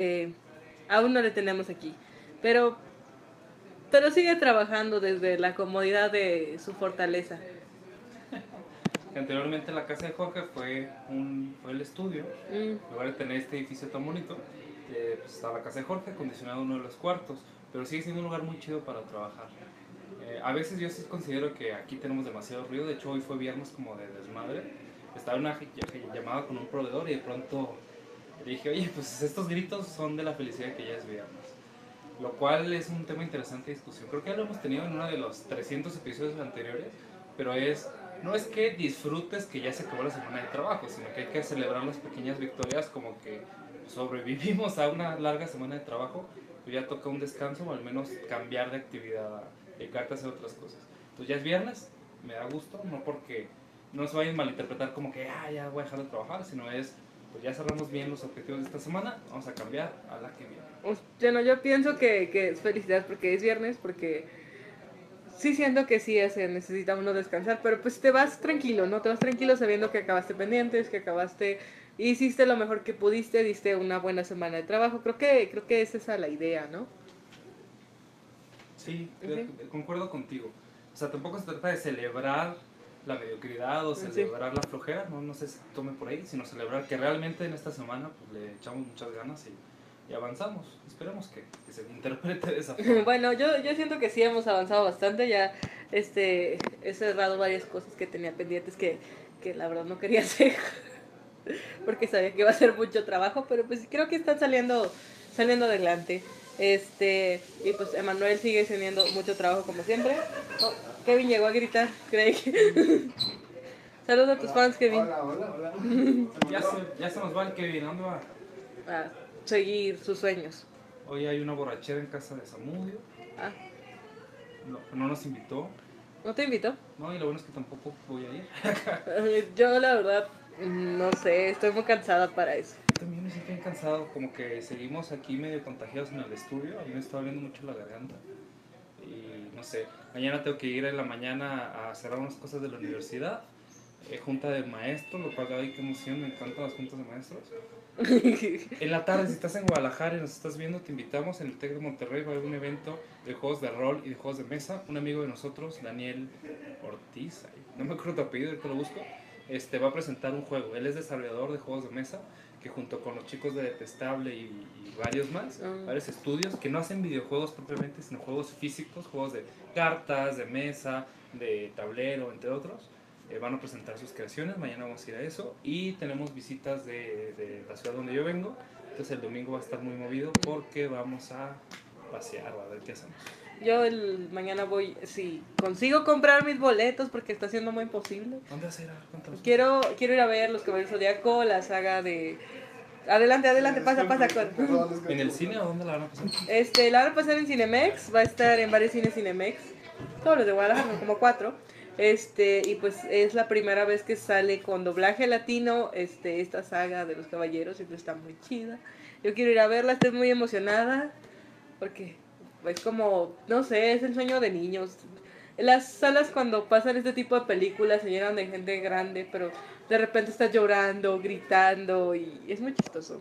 eh, aún no le tenemos aquí. Pero, pero sigue trabajando desde la comodidad de su fortaleza. Anteriormente la casa de Jorge fue, un, fue el estudio. Mm, En lugar de tener este edificio tan bonito, eh, pues está la casa de Jorge, acondicionado uno de los cuartos, pero sigue siendo un lugar muy chido para trabajar. Eh, a veces yo sí considero que aquí tenemos demasiado ruido, de hecho hoy fue viernes como de desmadre. Estaba en una llamada con un proveedor y de pronto dije, oye, pues estos gritos son de la felicidad que ya es viernes. Lo cual es un tema interesante de discusión. Creo que ya lo hemos tenido en uno de los 300 episodios anteriores, pero es, no es que disfrutes que ya se acabó la semana de trabajo, sino que hay que celebrar las pequeñas victorias como que sobrevivimos a una larga semana de trabajo, pues ya toca un descanso o al menos cambiar de actividad, a dedicarte a hacer otras cosas. Entonces ya es viernes, me da gusto, no porque no se vayan a malinterpretar como que ah, ya voy a dejar de trabajar, sino es, pues ya cerramos bien los objetivos de esta semana, vamos a cambiar a la que viene. Bueno, yo pienso que, que es felicidad porque es viernes, porque sí siento que sí se necesita uno descansar, pero pues te vas tranquilo, ¿no? Te vas tranquilo sabiendo que acabaste pendientes, que acabaste, hiciste lo mejor que pudiste, diste una buena semana de trabajo. Creo que, creo que es esa la idea, ¿no? Sí, concuerdo contigo. O sea, tampoco se trata de celebrar la mediocridad o Sí. celebrar la flojera, no, no se tome por ahí, sino celebrar que realmente en esta semana pues, le echamos muchas ganas y, y avanzamos. Esperemos que, que se interprete de esa forma. Bueno, yo, yo siento que sí hemos avanzado bastante, ya este, he cerrado varias cosas que tenía pendientes que, que la verdad no quería hacer, porque sabía que iba a ser mucho trabajo, pero pues creo que están saliendo, saliendo adelante. Este, y pues Emanuel sigue teniendo mucho trabajo como siempre. Oh, Kevin llegó a gritar, que... Saludos a tus fans, Kevin. Hola, hola, hola. Ya se, ya se nos va el Kevin, ¿a ¿dónde va? A seguir sus sueños. Hoy hay una borrachera en casa de Samudio, Ah, no, no nos invitó, ¿no te invito? no, y lo bueno es que tampoco voy a ir. Yo la verdad, no sé, estoy muy cansada para eso. También me siento bien cansado, como que seguimos aquí medio contagiados en el estudio. A mí me está doliendo mucho la garganta. Y no sé, mañana tengo que ir en la mañana a cerrar unas cosas de la universidad. eh, junta de maestros, lo cual, ay, qué emoción, me encantan las juntas de maestros. En la tarde, si estás en Guadalajara y nos estás viendo, te invitamos en el TEC de Monterrey va a haber un evento de juegos de rol y de juegos de mesa. Un amigo de nosotros, Daniel Ortiz, no me acuerdo tu apellido, ahorita lo busco, este, va a presentar un juego. Él es desarrollador de juegos de mesa, que junto con los chicos de Detestable y, y varios más, Ah. varios estudios, que no hacen videojuegos propiamente, sino juegos físicos, juegos de cartas, de mesa, de tablero, entre otros. Eh, van a presentar sus creaciones, mañana vamos a ir a eso y tenemos visitas de, de la ciudad donde yo vengo, entonces el domingo va a estar muy movido porque vamos a pasear, a ver qué hacemos. Yo el mañana voy, si consigo comprar mis boletos porque está siendo muy imposible. ¿Dónde vas a ir? Cuéntanos. Quiero, quiero ir a ver Los Caballeros Zodíaco, la saga de... Adelante, adelante, pasa, pasa. Con... ¿En el cine o dónde la van a pasar? Este, la van a pasar en Cinemex, va a estar en varios cines Cinemex, todos los de Guadalajara, como cuatro. Este, y pues es la primera vez que sale con doblaje latino este, esta saga de los caballeros, y pues está muy chida. Yo quiero ir a verla, estoy muy emocionada, porque es como, no sé, es el sueño de niños. Las salas cuando pasan este tipo de películas se llenan de gente grande, pero de repente estás llorando, gritando, y es muy chistoso.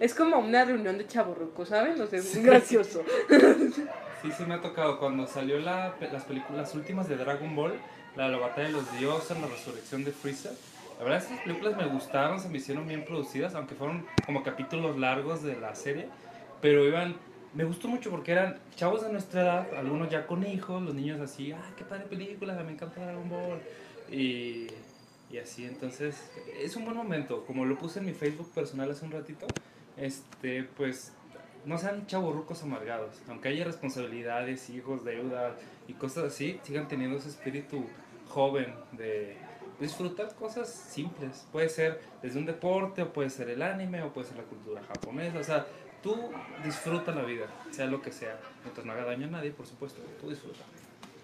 Es como una reunión de chaborrucos, ¿saben? O sea, es muy gracioso. Sí, sí me ha tocado. Cuando salió la, las películas últimas de Dragon Ball, la de la batalla de los dioses, la resurrección de Freezer, la verdad esas películas me gustaron, se me hicieron bien producidas, aunque fueron como capítulos largos de la serie, pero iban... Me gustó mucho porque eran chavos de nuestra edad, algunos ya con hijos, los niños así, ah, qué padre película, me encanta Dragon Ball. Y, y así, entonces, es un buen momento. Como lo puse en mi Facebook personal hace un ratito, este, pues no sean chavorrucos amargados. Aunque haya responsabilidades, hijos, deudas y cosas así, sigan teniendo ese espíritu joven de disfrutar cosas simples. Puede ser desde un deporte, o puede ser el anime, o puede ser la cultura japonesa. O sea, tú disfruta la vida, sea lo que sea. Mientras no haga daño a nadie, por supuesto, tú disfruta.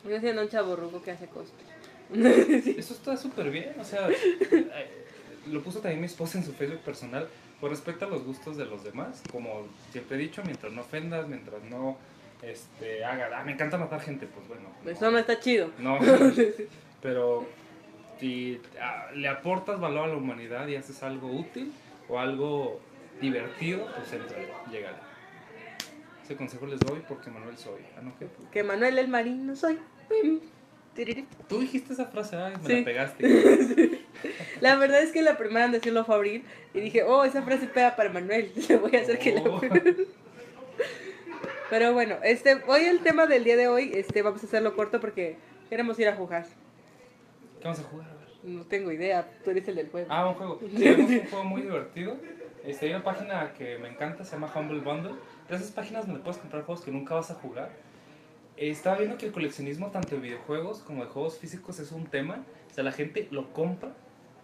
Yo siendo un chaborruco que hace cosplay. Eso está súper bien, o sea, eh, lo puso también mi esposa en su Facebook personal, con respecto a los gustos de los demás, como siempre he dicho, mientras no ofendas, mientras no este, haga, ah, me encanta matar gente, pues bueno. Eso no está chido. No, pero si ah, le aportas valor a la humanidad y haces algo útil o algo divertido, pues entra, llegale. Ese consejo les doy porque Manuel soy. Ah, no, ¿qué? Que Manuel el marino soy. Tú dijiste esa frase, ay, me Sí. la pegaste. La verdad es que la primera en decirlo fue Abril y dije, oh, esa frase pega para Manuel. Le voy a hacer que Oh. la Pero bueno, este, hoy el tema del día de hoy, este, vamos a hacerlo corto porque queremos ir a jugar. ¿Qué vamos a jugar? A ver. No tengo idea, tú eres el del juego. Ah, un juego. Tenemos un juego muy divertido. Este, hay una página que me encanta, se llama Humble Bundle. De esas páginas donde puedes comprar juegos que nunca vas a jugar. Eh, Estaba viendo que el coleccionismo tanto de videojuegos como de juegos físicos es un tema. O sea, la gente lo compra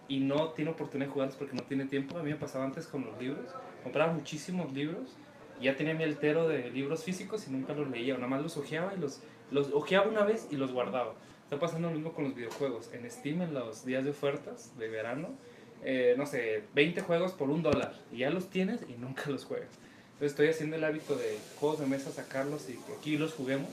y no tiene oportunidad de jugarlos porque no tiene tiempo. A mí me pasaba antes con los libros. Compraba muchísimos libros y ya tenía mi altero de libros físicos y nunca los leía. Nada más los ojeaba y los, los ojeaba una vez y los guardaba. Está pasando lo mismo con los videojuegos. En Steam, en los días de ofertas de verano, eh, no sé, 20 juegos por un dólar. Y ya los tienes y nunca los juegas. Entonces estoy haciendo el hábito de juegos de mesa, sacarlos y que aquí los juguemos.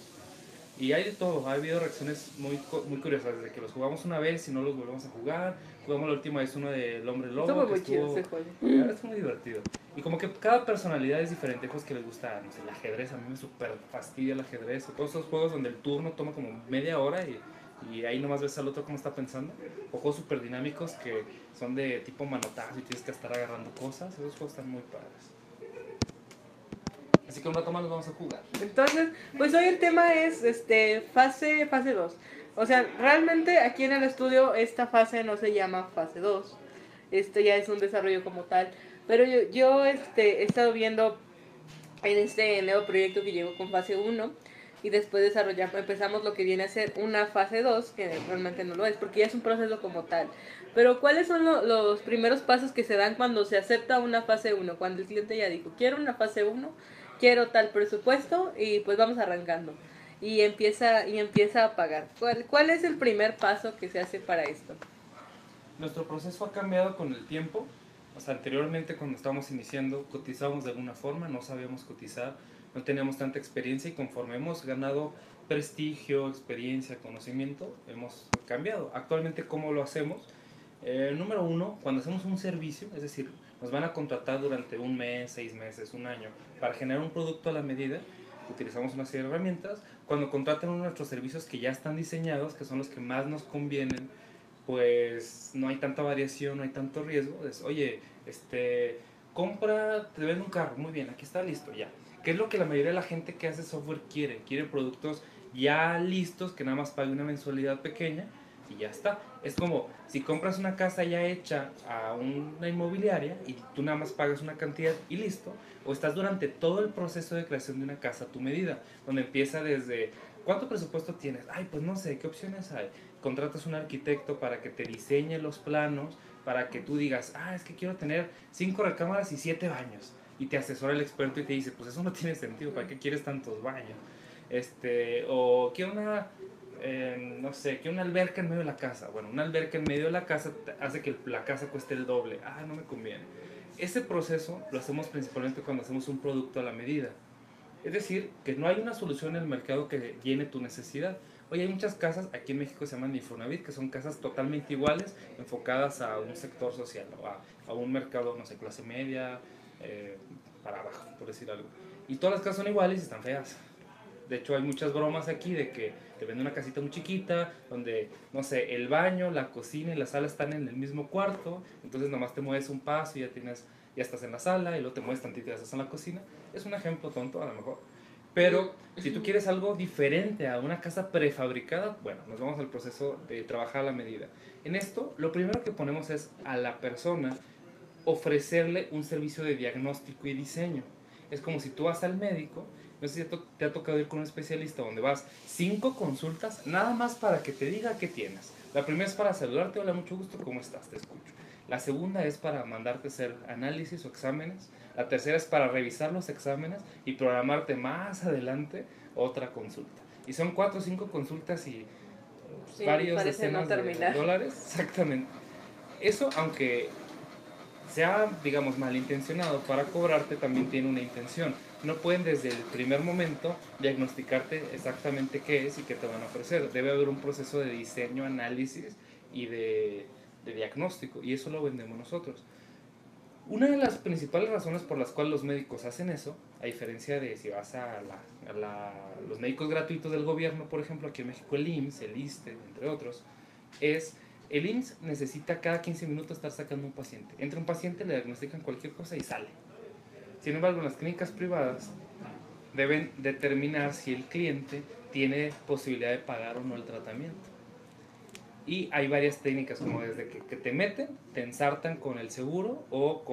Y hay de todo, ha habido reacciones muy, muy curiosas, desde que los jugamos una vez y no los volvemos a jugar. Jugamos la última vez uno del hombre lobo. Estuvo que muy estuvo- ese juego. es muy divertido. Y como que cada personalidad es diferente. Juegos que les gusta, no sé, el ajedrez. A mí me super fastidia el ajedrez. O todos esos juegos donde el turno toma como media hora y, y ahí nomás ves al otro cómo está pensando. O juegos super dinámicos que son de tipo manotazo y tienes que estar agarrando cosas. Esos juegos están muy padres. Así que un rato más los vamos a jugar. Entonces, pues hoy el tema es este fase fase 2. O sea, realmente aquí en el estudio esta fase no se llama fase 2. Este ya es un desarrollo como tal. Pero yo, yo este, he estado viendo en este nuevo proyecto que llegó con fase 1 y después desarrollamos, empezamos lo que viene a ser una fase 2, que realmente no lo es, porque ya es un proceso como tal. Pero ¿cuáles son lo- los primeros pasos que se dan cuando se acepta una fase 1? Cuando el cliente ya dijo, quiero una fase 1, quiero tal presupuesto y pues vamos arrancando. Y empieza, y empieza a pagar. ¿Cuál, ¿Cuál es el primer paso que se hace para esto? Nuestro proceso ha cambiado con el tiempo. O sea, anteriormente cuando estábamos iniciando cotizábamos de alguna forma, no sabíamos cotizar, no teníamos tanta experiencia y conforme hemos ganado prestigio, experiencia, conocimiento, hemos cambiado. Actualmente, ¿cómo lo hacemos? Eh, número uno, cuando hacemos un servicio, es decir, nos van a contratar durante un mes, seis meses, un año, para generar un producto a la medida, utilizamos una serie de herramientas. Cuando contratan uno de nuestros servicios que ya están diseñados, que son los que más nos convienen, pues no hay tanta variación, no hay tanto riesgo. Es, oye, este, compra, te vende un carro, muy bien, aquí está listo, ya. ¿Qué es lo que la mayoría de la gente que hace software quiere? Quiere productos ya listos, que nada más pague una mensualidad pequeña y ya está. Es como si compras una casa ya hecha a una inmobiliaria y tú nada más pagas una cantidad y listo, o estás durante todo el proceso de creación de una casa a tu medida, donde empieza desde ¿cuánto presupuesto tienes? Ay, pues no sé, ¿qué opciones hay? Contratas un arquitecto para que te diseñe los planos, para que tú digas, ah, es que quiero tener cinco recámaras y siete baños. Y te asesora el experto y te dice, pues eso no tiene sentido, ¿para qué quieres tantos baños? Este, o quiero una, eh, no sé, quiero una alberca en medio de la casa. Bueno, una alberca en medio de la casa hace que la casa cueste el doble. Ah, no me conviene. Ese proceso lo hacemos principalmente cuando hacemos un producto a la medida. Es decir, que no hay una solución en el mercado que llene tu necesidad. Oye, hay muchas casas, aquí en México se llaman Infonavit, que son casas totalmente iguales, enfocadas a un sector social, o a, a un mercado, no sé, clase media, eh, para abajo, por decir algo. Y todas las casas son iguales y están feas. De hecho, hay muchas bromas aquí de que te venden una casita muy chiquita, donde, no sé, el baño, la cocina y la sala están en el mismo cuarto, entonces nomás te mueves un paso y ya tienes, ya estás en la sala, y luego te mueves tantito y ya estás en la cocina. Es un ejemplo tonto, a lo mejor. Pero si tú quieres algo diferente a una casa prefabricada, bueno, nos vamos al proceso de trabajar a la medida. En esto, lo primero que ponemos es a la persona ofrecerle un servicio de diagnóstico y diseño. Es como si tú vas al médico, no sé si te ha tocado ir con un especialista donde vas cinco consultas nada más para que te diga qué tienes. La primera es para saludarte, hola, mucho gusto, ¿cómo estás? Te escucho. La segunda es para mandarte hacer análisis o exámenes. La tercera es para revisar los exámenes y programarte más adelante otra consulta. Y son cuatro o cinco consultas y Sí, varios parece no decenas de dólares. Exactamente. Eso, aunque sea, digamos, malintencionado para cobrarte, también tiene una intención. No pueden desde el primer momento diagnosticarte exactamente qué es y qué te van a ofrecer. Debe haber un proceso de diseño, análisis y de, de diagnóstico. Y eso lo vendemos nosotros. Una de las principales razones por las cuales los médicos hacen eso, a diferencia de si vas a, la, a la, los médicos gratuitos del gobierno, por ejemplo, aquí en México el IMSS, el ISTE, entre otros, es el IMSS necesita cada 15 minutos estar sacando un paciente. Entra un paciente, le diagnostican cualquier cosa y sale. Sin embargo, en las clínicas privadas deben determinar si el cliente tiene posibilidad de pagar o no el tratamiento. Y hay varias técnicas, como desde que, te meten, te ensartan con el seguro o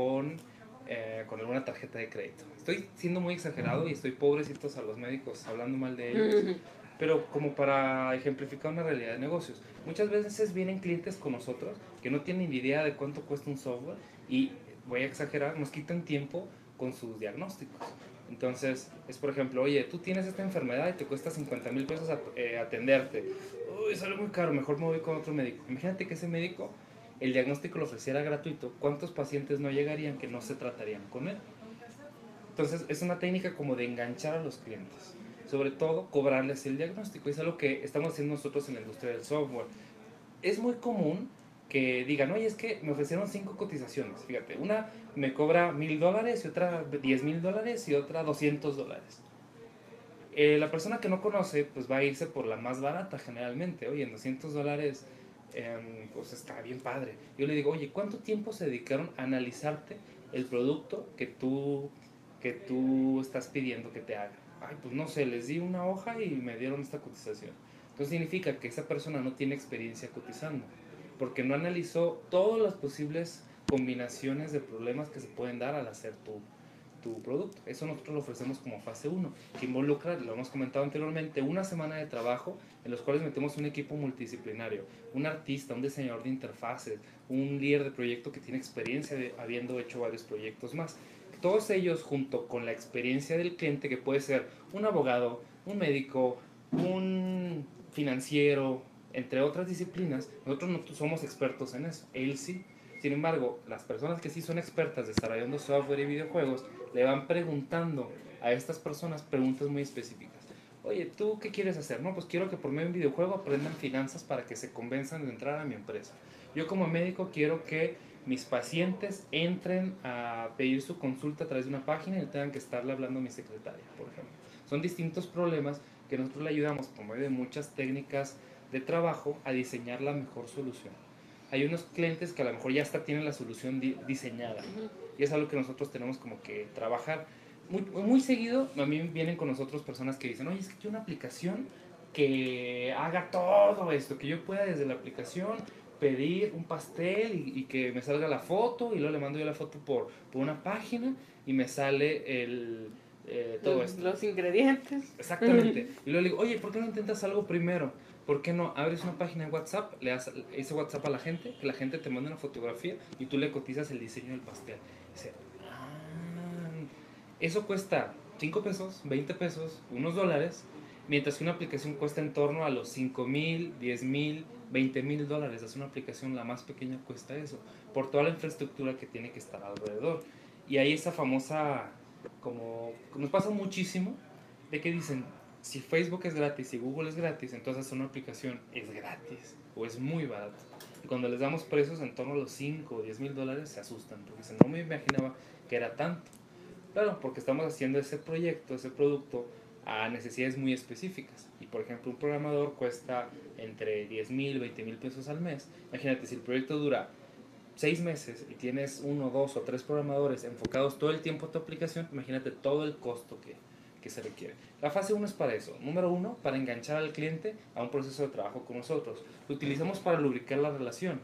eh, con alguna tarjeta de crédito. Estoy siendo muy exagerado y estoy pobrecitos a los médicos hablando mal de ellos, pero como para ejemplificar una realidad de negocios. Muchas veces vienen clientes con nosotros que no tienen ni idea de cuánto cuesta un software y, voy a exagerar, nos quitan tiempo con sus diagnósticos. Entonces, es por ejemplo, oye, tú tienes esta enfermedad y te cuesta 50 mil pesos eh, atenderte. Uy, sale muy caro, mejor me voy con otro médico. Imagínate que ese médico, el diagnóstico lo ofreciera gratuito. ¿Cuántos pacientes no llegarían que no se tratarían con él? Entonces, es una técnica como de enganchar a los clientes. Sobre todo, cobrarles el diagnóstico. Es algo que estamos haciendo nosotros en la industria del software. Es muy común que digan, oye, es que me ofrecieron cinco cotizaciones. Fíjate, una me cobra mil dólares y otra diez mil dólares y otra doscientos dólares. Eh, la persona que no conoce, pues va a irse por la más barata generalmente. Oye, en 200 dólares, em, pues está bien padre. Yo le digo, oye, ¿cuánto tiempo se dedicaron a analizarte el producto que tú, que tú estás pidiendo que te haga? Pues no sé, les di una hoja y me dieron esta cotización. Entonces significa que esa persona no tiene experiencia cotizando porque no analizó todas las posibles combinaciones de problemas que se pueden dar al hacer tu, tu producto. Eso nosotros lo ofrecemos como fase 1, que involucra, lo hemos comentado anteriormente, una semana de trabajo en los cuales metemos un equipo multidisciplinario, un artista, un diseñador de interfaces, un líder de proyecto que tiene experiencia habiendo hecho varios proyectos más. Todos ellos junto con la experiencia del cliente, que puede ser un abogado, un médico, un financiero, entre otras disciplinas, nosotros no somos expertos en eso, él sí. Sin embargo, las personas que sí son expertas desarrollando software y videojuegos le van preguntando a estas personas preguntas muy específicas. Oye, ¿tú qué quieres hacer? No, pues quiero que por medio de un videojuego aprendan finanzas para que se convenzan de entrar a mi empresa. Yo como médico quiero que mis pacientes entren a pedir su consulta a través de una página y tengan que estarle hablando a mi secretaria, por ejemplo. Son distintos problemas que nosotros le ayudamos por medio de muchas técnicas de trabajo a diseñar la mejor solución. Hay unos clientes que a lo mejor ya hasta tienen la solución diseñada y es algo que nosotros tenemos como que trabajar. Muy, muy seguido a mí vienen con nosotros personas que dicen, oye, es que quiero una aplicación que haga todo esto, que yo pueda desde la aplicación pedir un pastel y, que me salga la foto y luego le mando yo la foto por, por una página y me sale el, eh, todo los, esto. Los ingredientes. Exactamente. Y luego le digo, oye, ¿por qué no intentas algo primero? ¿Por qué no abres una página de WhatsApp, le das ese WhatsApp a la gente, que la gente te mande una fotografía y tú le cotizas el diseño del pastel? Dice, ah, eso cuesta 5 pesos, 20 pesos, unos dólares, mientras que una aplicación cuesta en torno a los 5 mil, 10 mil, 20 mil dólares. Es una aplicación, la más pequeña cuesta eso, por toda la infraestructura que tiene que estar alrededor. Y hay esa famosa, como nos pasa muchísimo, de que dicen, si Facebook es gratis y Google es gratis, entonces una aplicación es gratis o es muy barato. Y cuando les damos precios en torno a los 5 o 10 mil dólares, se asustan porque dicen, no me imaginaba que era tanto. Claro, porque estamos haciendo ese proyecto, ese producto a necesidades muy específicas. Y por ejemplo, un programador cuesta entre 10 mil, 20 mil pesos al mes. Imagínate, si el proyecto dura 6 meses y tienes uno, dos o tres programadores enfocados todo el tiempo a tu aplicación, imagínate todo el costo que, que se requiere. La fase 1 es para eso. Número 1, para enganchar al cliente a un proceso de trabajo con nosotros. Lo utilizamos para lubricar la relación.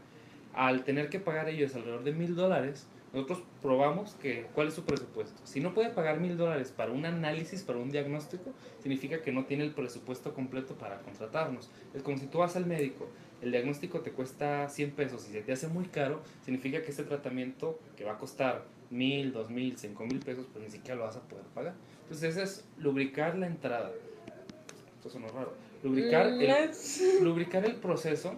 Al tener que pagar ellos alrededor de mil dólares, nosotros probamos que, cuál es su presupuesto. Si no puede pagar mil dólares para un análisis, para un diagnóstico, significa que no tiene el presupuesto completo para contratarnos. Es como si tú vas al médico, el diagnóstico te cuesta 100 pesos y se te hace muy caro, significa que este tratamiento que va a costar mil, dos mil, cinco mil pesos, pues ni siquiera lo vas a poder pagar. Entonces es lubricar la entrada. Esto suena raro. Lubricar el, lubricar el proceso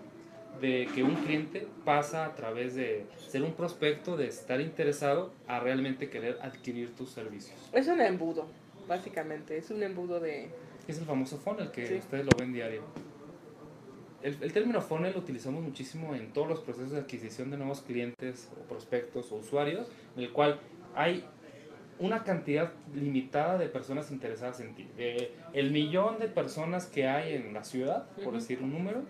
de que un cliente pasa a través de ser un prospecto, de estar interesado, a realmente querer adquirir tus servicios. Es un embudo, básicamente. Es un embudo de... Es el famoso funnel que ustedes lo ven diario. el, el, término funnel lo utilizamos muchísimo en todos los procesos de adquisición de nuevos clientes o prospectos o usuarios, en el cual hay una cantidad limitada de personas interesadas en ti. el millón de personas que hay en la ciudad, por decir un número,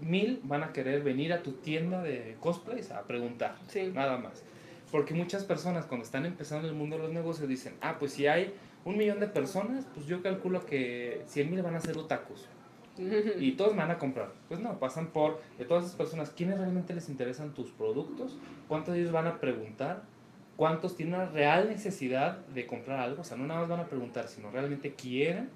mil van a querer venir a tu tienda de cosplays a preguntar, nada más. Porque muchas personas cuando están empezando el mundo de los negocios dicen, ah, pues si hay un millón de personas, pues yo calculo que 100 mil van a ser otakus. y todos van a comprar. Pues no, pasan por de todas esas personas, ¿quiénes realmente les interesan tus productos? ¿Cuántos de ellos van a preguntar? ¿Cuántos tienen una real necesidad de comprar algo? O sea, no nada más van a preguntar, sino realmente quieren.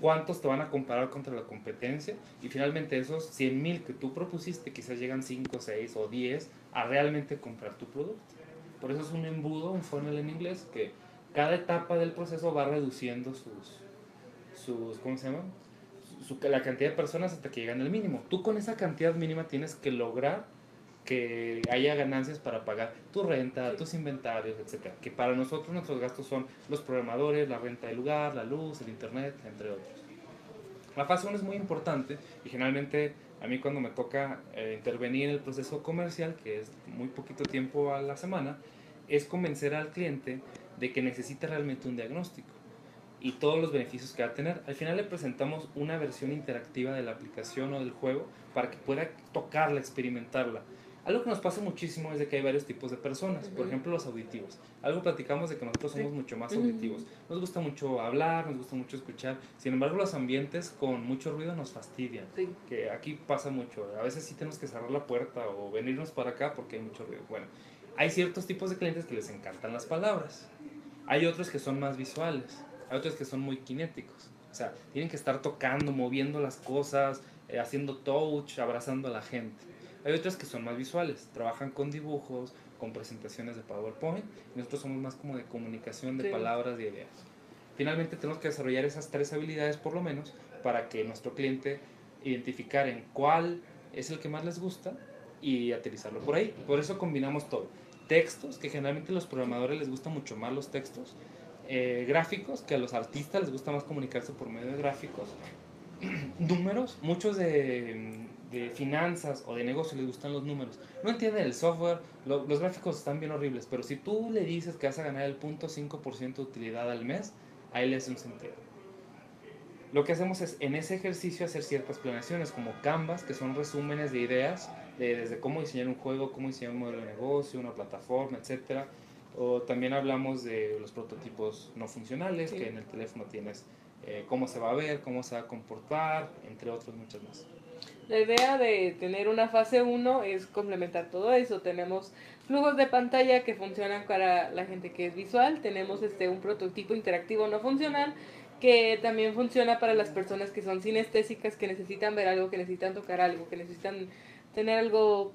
¿Cuántos te van a comparar contra la competencia? Y finalmente esos 100 mil que tú propusiste, quizás llegan 5, 6 o 10 a realmente comprar tu producto. Por eso es un embudo, un funnel en inglés, que cada etapa del proceso va reduciendo sus, sus ¿cómo se llama? la cantidad de personas hasta que llegan al mínimo. Tú con esa cantidad mínima tienes que lograr que haya ganancias para pagar tu renta, tus inventarios, etc. Que para nosotros nuestros gastos son los programadores, la renta del lugar, la luz, el internet, entre otros. La fase 1 es muy importante y generalmente a mí cuando me toca eh, intervenir en el proceso comercial, que es muy poquito tiempo a la semana, es convencer al cliente de que necesita realmente un diagnóstico y todos los beneficios que va a tener. Al final le presentamos una versión interactiva de la aplicación o del juego para que pueda tocarla, experimentarla. Algo que nos pasa muchísimo es de que hay varios tipos de personas, por ejemplo los auditivos. Algo platicamos de que nosotros somos mucho más auditivos. Nos gusta mucho hablar, nos gusta mucho escuchar. Sin embargo, los ambientes con mucho ruido nos fastidian. Que aquí pasa mucho. A veces sí tenemos que cerrar la puerta o venirnos para acá porque hay mucho ruido. Bueno, hay ciertos tipos de clientes que les encantan las palabras. Hay otros que son más visuales. Hay otros que son muy kinéticos. O sea, tienen que estar tocando, moviendo las cosas, eh, haciendo touch, abrazando a la gente. Hay otras que son más visuales, trabajan con dibujos, con presentaciones de PowerPoint, y nosotros somos más como de comunicación de palabras y ideas. Finalmente tenemos que desarrollar esas tres habilidades por lo menos para que nuestro cliente identificar en cuál es el que más les gusta y aterrizarlo por ahí. Por eso combinamos todo. Textos, que generalmente a los programadores les gustan mucho más los textos. Eh, gráficos, que a los artistas les gusta más comunicarse por medio de gráficos. Números, muchos de de finanzas o de negocio les gustan los números, no entienden el software, los gráficos están bien horribles, pero si tú le dices que vas a ganar el 0.5% de utilidad al mes, ahí le hace un sentido. Lo que hacemos es en ese ejercicio hacer ciertas planeaciones como Canvas, que son resúmenes de ideas, de, desde cómo diseñar un juego, cómo diseñar un modelo de negocio, una plataforma, etc. O también hablamos de los prototipos no funcionales, que en el teléfono tienes eh, cómo se va a ver, cómo se va a comportar, entre otros muchos más. La idea de tener una fase 1 es complementar todo eso. Tenemos flujos de pantalla que funcionan para la gente que es visual. Tenemos este un prototipo interactivo no funcional que también funciona para las personas que son sinestésicas, que necesitan ver algo, que necesitan tocar algo, que necesitan tener algo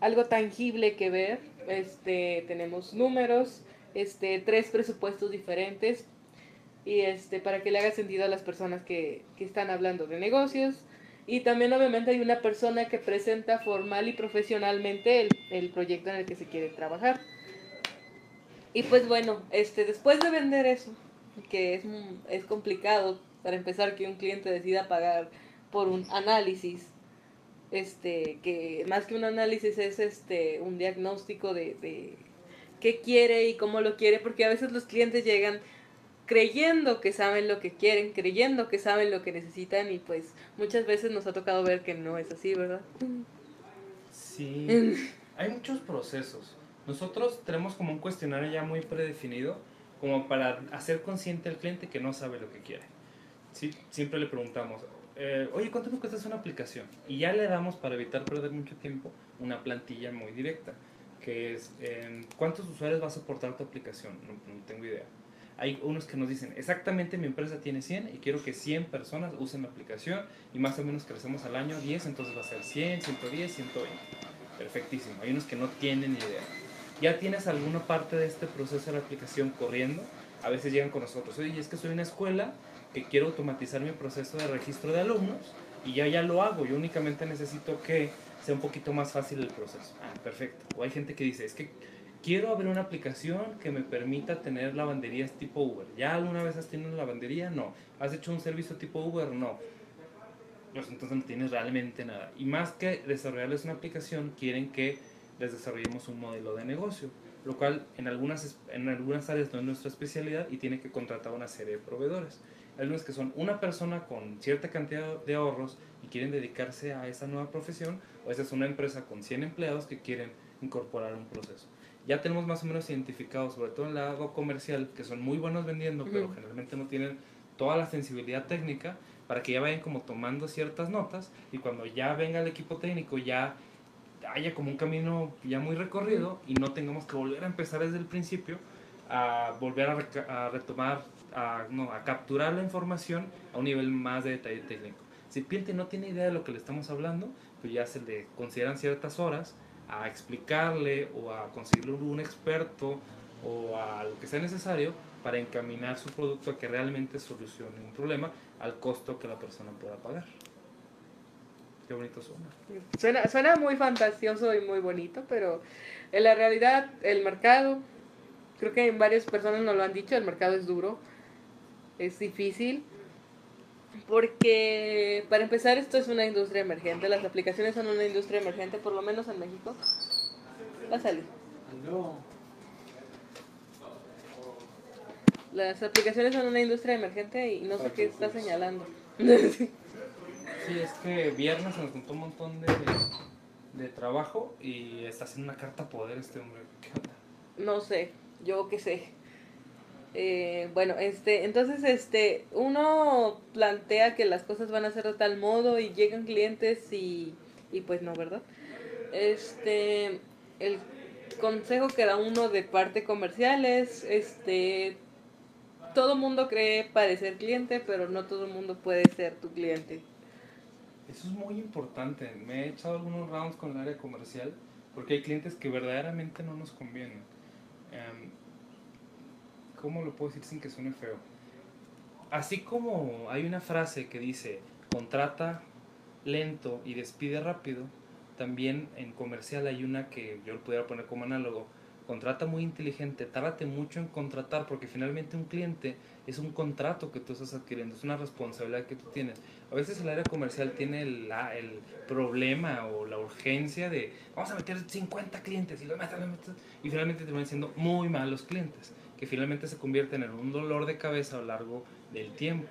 algo tangible que ver. Este, tenemos números, este, tres presupuestos diferentes y este para que le haga sentido a las personas que, que están hablando de negocios y también obviamente hay una persona que presenta formal y profesionalmente el, el proyecto en el que se quiere trabajar. Y pues bueno, este, después de vender eso, que es, es complicado para empezar que un cliente decida pagar por un análisis, este, que más que un análisis es este, un diagnóstico de, de qué quiere y cómo lo quiere, porque a veces los clientes llegan creyendo que saben lo que quieren, creyendo que saben lo que necesitan y pues muchas veces nos ha tocado ver que no es así, ¿verdad? Sí, hay muchos procesos. Nosotros tenemos como un cuestionario ya muy predefinido como para hacer consciente al cliente que no sabe lo que quiere. ¿Sí? Siempre le preguntamos, eh, oye, ¿cuánto me cuesta una aplicación? Y ya le damos, para evitar perder mucho tiempo, una plantilla muy directa, que es, ¿cuántos usuarios va a soportar tu aplicación? no tengo idea hay unos que nos dicen, exactamente mi empresa tiene 100 y quiero que 100 personas usen la aplicación y más o menos crecemos al año 10, entonces va a ser 100, 110, 120. Perfectísimo. Hay unos que no tienen idea. Ya tienes alguna parte de este proceso de la aplicación corriendo. A veces llegan con nosotros, oye, es que soy una escuela que quiero automatizar mi proceso de registro de alumnos y ya ya lo hago. Yo únicamente necesito que sea un poquito más fácil el proceso. Ah, perfecto. O hay gente que dice, es que quiero abrir una aplicación que me permita tener lavanderías tipo Uber. ¿Ya alguna vez has tenido una lavandería? No. ¿Has hecho un servicio tipo Uber? No. pues entonces no tienes realmente nada. Y más que desarrollarles una aplicación, quieren que les desarrollemos un modelo de negocio, lo cual en algunas, en algunas áreas no es nuestra especialidad y tiene que contratar una serie de proveedores. Hay unos que son una persona con cierta cantidad de ahorros y quieren dedicarse a esa nueva profesión, o esa es una empresa con 100 empleados que quieren incorporar un proceso. Ya tenemos más o menos identificados, sobre todo en la lado comercial, que son muy buenos vendiendo, pero generalmente no tienen toda la sensibilidad técnica para que ya vayan como tomando ciertas notas y cuando ya venga el equipo técnico ya haya como un camino ya muy recorrido y no tengamos que volver a empezar desde el principio a volver a, retomar, a, no, a capturar la información a un nivel más de detalle técnico. Si el cliente no tiene idea de lo que le estamos hablando, pues ya se le consideran ciertas horas a explicarle o a conseguirle un experto o a lo que sea necesario para encaminar su producto a que realmente solucione un problema al costo que la persona pueda pagar. Qué bonito suena. Suena, suena muy fantasioso y muy bonito, pero en la realidad el mercado, creo que varias personas nos lo han dicho, el mercado es duro, es difícil, porque para empezar esto es una industria emergente, las aplicaciones son una industria emergente, por lo menos en México. Va a salir. Las aplicaciones son una industria emergente y no sé qué está señalando. Sí, es que viernes se nos juntó un montón de, de trabajo y está haciendo una carta poder este hombre. ¿Qué onda? No sé, yo qué sé. Eh, bueno, este, entonces, este, uno plantea que las cosas van a ser de tal modo y llegan clientes y, y pues no, ¿verdad? Este, el consejo que da uno de parte comercial es, este, todo mundo cree parecer cliente, pero no todo el mundo puede ser tu cliente. Eso es muy importante. Me he echado algunos rounds con el área comercial porque hay clientes que verdaderamente no nos convienen. Em, ¿Cómo lo puedo decir sin que suene feo? Así como hay una frase que dice contrata lento y despide rápido, también en comercial hay una que yo lo pudiera poner como análogo contrata muy inteligente, tárdate mucho en contratar porque finalmente un cliente es un contrato que tú estás adquiriendo, es una responsabilidad que tú tienes. A veces el área comercial tiene el, problema o la urgencia de vamos a meter 50 clientes y, lo y finalmente terminan siendo muy malos clientes, que finalmente se convierten en un dolor de cabeza a lo largo del tiempo.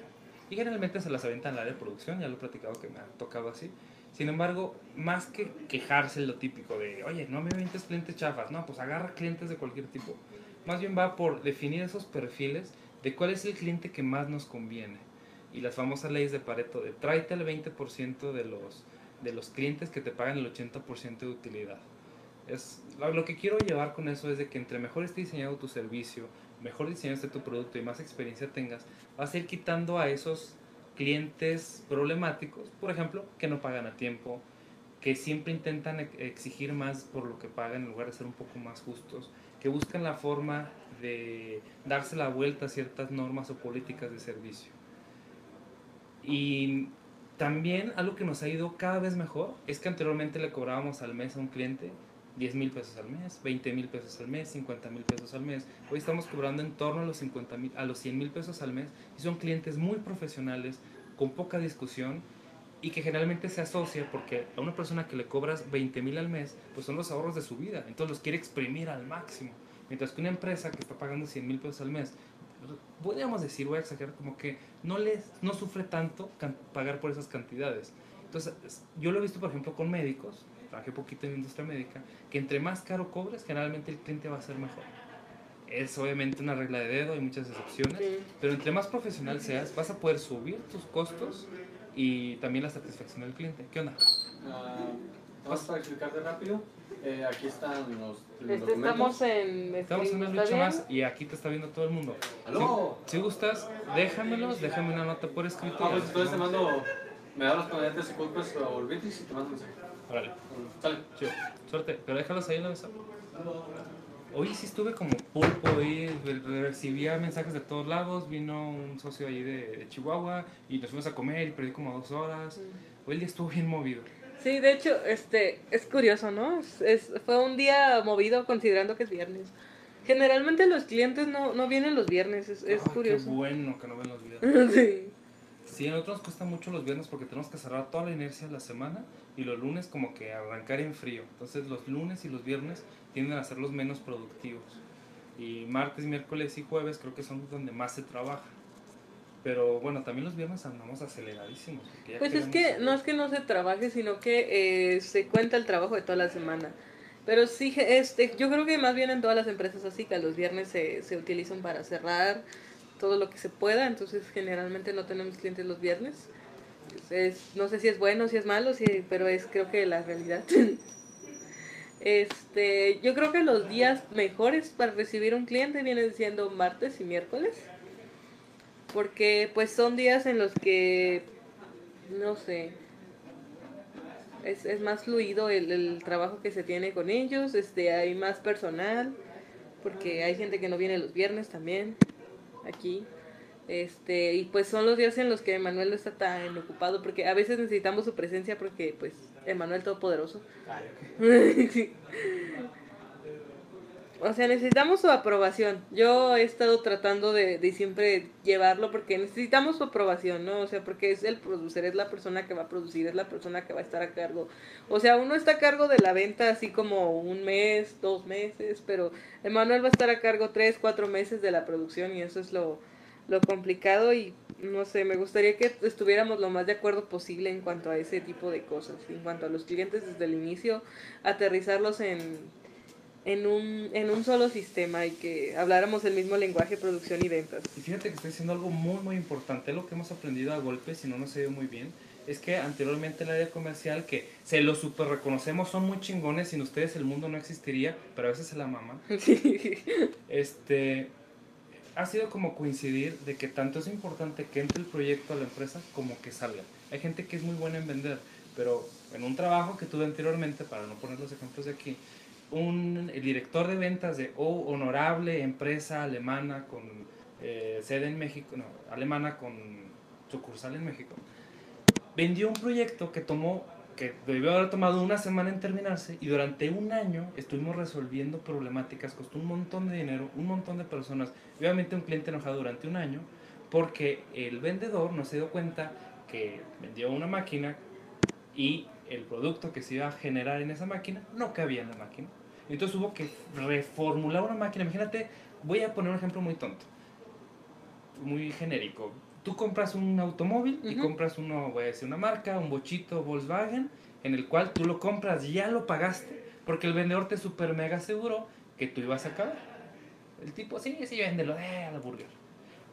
Y generalmente se las avientan al área de producción, ya lo he platicado que me ha tocado así sin embargo, más que quejarse lo típico de, oye, no me avientes clientes chafas, no, pues agarra clientes de cualquier tipo. Más bien va por definir esos perfiles de cuál es el cliente que más nos conviene. Y las famosas leyes de Pareto de tráete el 20% de los, de los clientes que te pagan el 80% de utilidad. Es, lo, que quiero llevar con eso es de que entre mejor esté diseñado tu servicio, mejor diseñado esté tu producto y más experiencia tengas, vas a ir quitando a esos clientes problemáticos, por ejemplo, que no pagan a tiempo, que siempre intentan exigir más por lo que pagan en lugar de ser un poco más justos, que buscan la forma de darse la vuelta a ciertas normas o políticas de servicio. Y también algo que nos ha ido cada vez mejor es que anteriormente le cobrábamos al mes a un cliente 10 mil pesos al mes, 20 mil pesos al mes, 50 mil pesos al mes. Hoy estamos cobrando en torno a los, 50 a los 100 mil pesos al mes y son clientes muy profesionales, con poca discusión y que generalmente se asocia porque a una persona que le cobras 20 mil al mes, pues son los ahorros de su vida, entonces los quiere exprimir al máximo. Mientras que una empresa que está pagando 100 mil pesos al mes, podríamos decir, voy a exagerar, como que no, les, no sufre tanto pagar por esas cantidades. Entonces, yo lo he visto, por ejemplo, con médicos, trabajé poquito en la industria médica, que entre más caro cobres, generalmente el cliente va a ser mejor. Es obviamente una regla de dedo, hay muchas excepciones, pero entre más profesional seas, vas a poder subir tus costos y también la satisfacción del cliente. ¿Qué onda? Uh, vamos para explicarte rápido. Eh, aquí están los, este, Estamos en, estamos en una lucha más y aquí te está viendo todo el mundo. ¿Aló? Si, gustas, déjamelos, déjame una nota por escrito. Ah, pues entonces te mando, me da los componentes y culpas o el y te mando un mensaje. Órale. Suerte. Pero déjalos ahí en la mesa. Hoy sí estuve como pulpo y recibía mensajes de todos lados. Vino un socio ahí de, Chihuahua y nos fuimos a comer y perdí como dos horas. Hoy el día estuvo bien movido. Sí, de hecho, este, es curioso, ¿no? Es, fue un día movido considerando que es viernes. Generalmente los clientes no, no vienen los viernes, es, es curioso. Qué bueno que no ven los viernes. sí. Sí, a nosotros nos cuesta mucho los viernes porque tenemos que cerrar toda la inercia de la semana y los lunes como que arrancar en frío. Entonces los lunes y los viernes tienden a ser los menos productivos. Y martes, miércoles y jueves creo que son donde más se trabaja. Pero bueno, también los viernes andamos aceleradísimos. ya Pues es que no es que no se trabaje, sino que eh, se cuenta el trabajo de toda la semana. Pero sí, este, yo creo que más bien en todas las empresas así, que los viernes se, se utilizan para cerrar todo lo que se pueda, entonces generalmente no tenemos clientes los viernes. Es- no sé si es bueno, si es malo, si, pero es creo que la realidad. Este, yo creo que los días mejores para recibir un cliente vienen siendo martes y miércoles. Porque pues son días en los que, no sé, es, es más fluido el, el trabajo que se tiene con ellos, este, hay más personal, porque hay gente que no viene los viernes también, aquí. Este, y pues son los días en los que Emanuel no está tan ocupado, porque a veces necesitamos su presencia porque pues Emanuel Todopoderoso. Ay, ok. Sí. O sea, necesitamos su aprobación. Yo he estado tratando de, de siempre llevarlo porque necesitamos su aprobación, ¿no? O sea, porque es el producer, es la persona que va a producir, es la persona que va a estar a cargo. O sea, uno está a cargo de la venta así como un mes, dos meses, pero Emanuel va a estar a cargo tres, cuatro meses de la producción y eso es lo, lo complicado y no sé, me gustaría que estuviéramos lo más de acuerdo posible en cuanto a ese tipo de cosas, en cuanto a los clientes desde el inicio, aterrizarlos en, en, un, en un solo sistema y que habláramos el mismo lenguaje, producción y ventas. Y fíjate que estoy diciendo algo muy, muy importante. Lo que hemos aprendido a golpes, si no nos ha ido muy bien, es que anteriormente el área comercial, que se lo super reconocemos, son muy chingones. Sin ustedes el mundo no existiría, pero a veces se la mama. Sí. Este, ha sido como coincidir de que tanto es importante que entre el proyecto a la empresa como que salga. Hay gente que es muy buena en vender, pero en un trabajo que tuve anteriormente, para no poner los ejemplos de aquí, un el director de ventas de honorable empresa alemana con eh, sede en México, no, alemana con sucursal en México, vendió un proyecto que tomó, que debió haber tomado una semana en terminarse y durante un año estuvimos resolviendo problemáticas, costó un montón de dinero, un montón de personas, obviamente un cliente enojado durante un año porque el vendedor no se dio cuenta que vendió una máquina y el producto que se iba a generar en esa máquina no cabía en la máquina. Entonces hubo que reformular una máquina. Imagínate, voy a poner un ejemplo muy tonto, muy genérico. Tú compras un automóvil y Ujú. compras uno, voy a decir una marca, un bochito Volkswagen, en el cual tú lo compras, ya lo pagaste, porque el vendedor te super mega aseguró que tú ibas a acabar. El tipo, sí, sí, véndelo, eh, a la burger.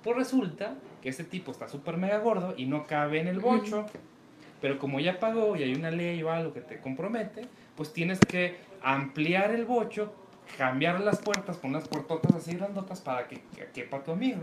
Pues resulta que ese tipo está súper mega gordo y no cabe en el bocho. Pero como ya pagó y hay una ley o algo que te compromete, pues tienes que ampliar el bocho, cambiar las puertas, poner las puertotas así grandotas para que, que quepa tu amigo.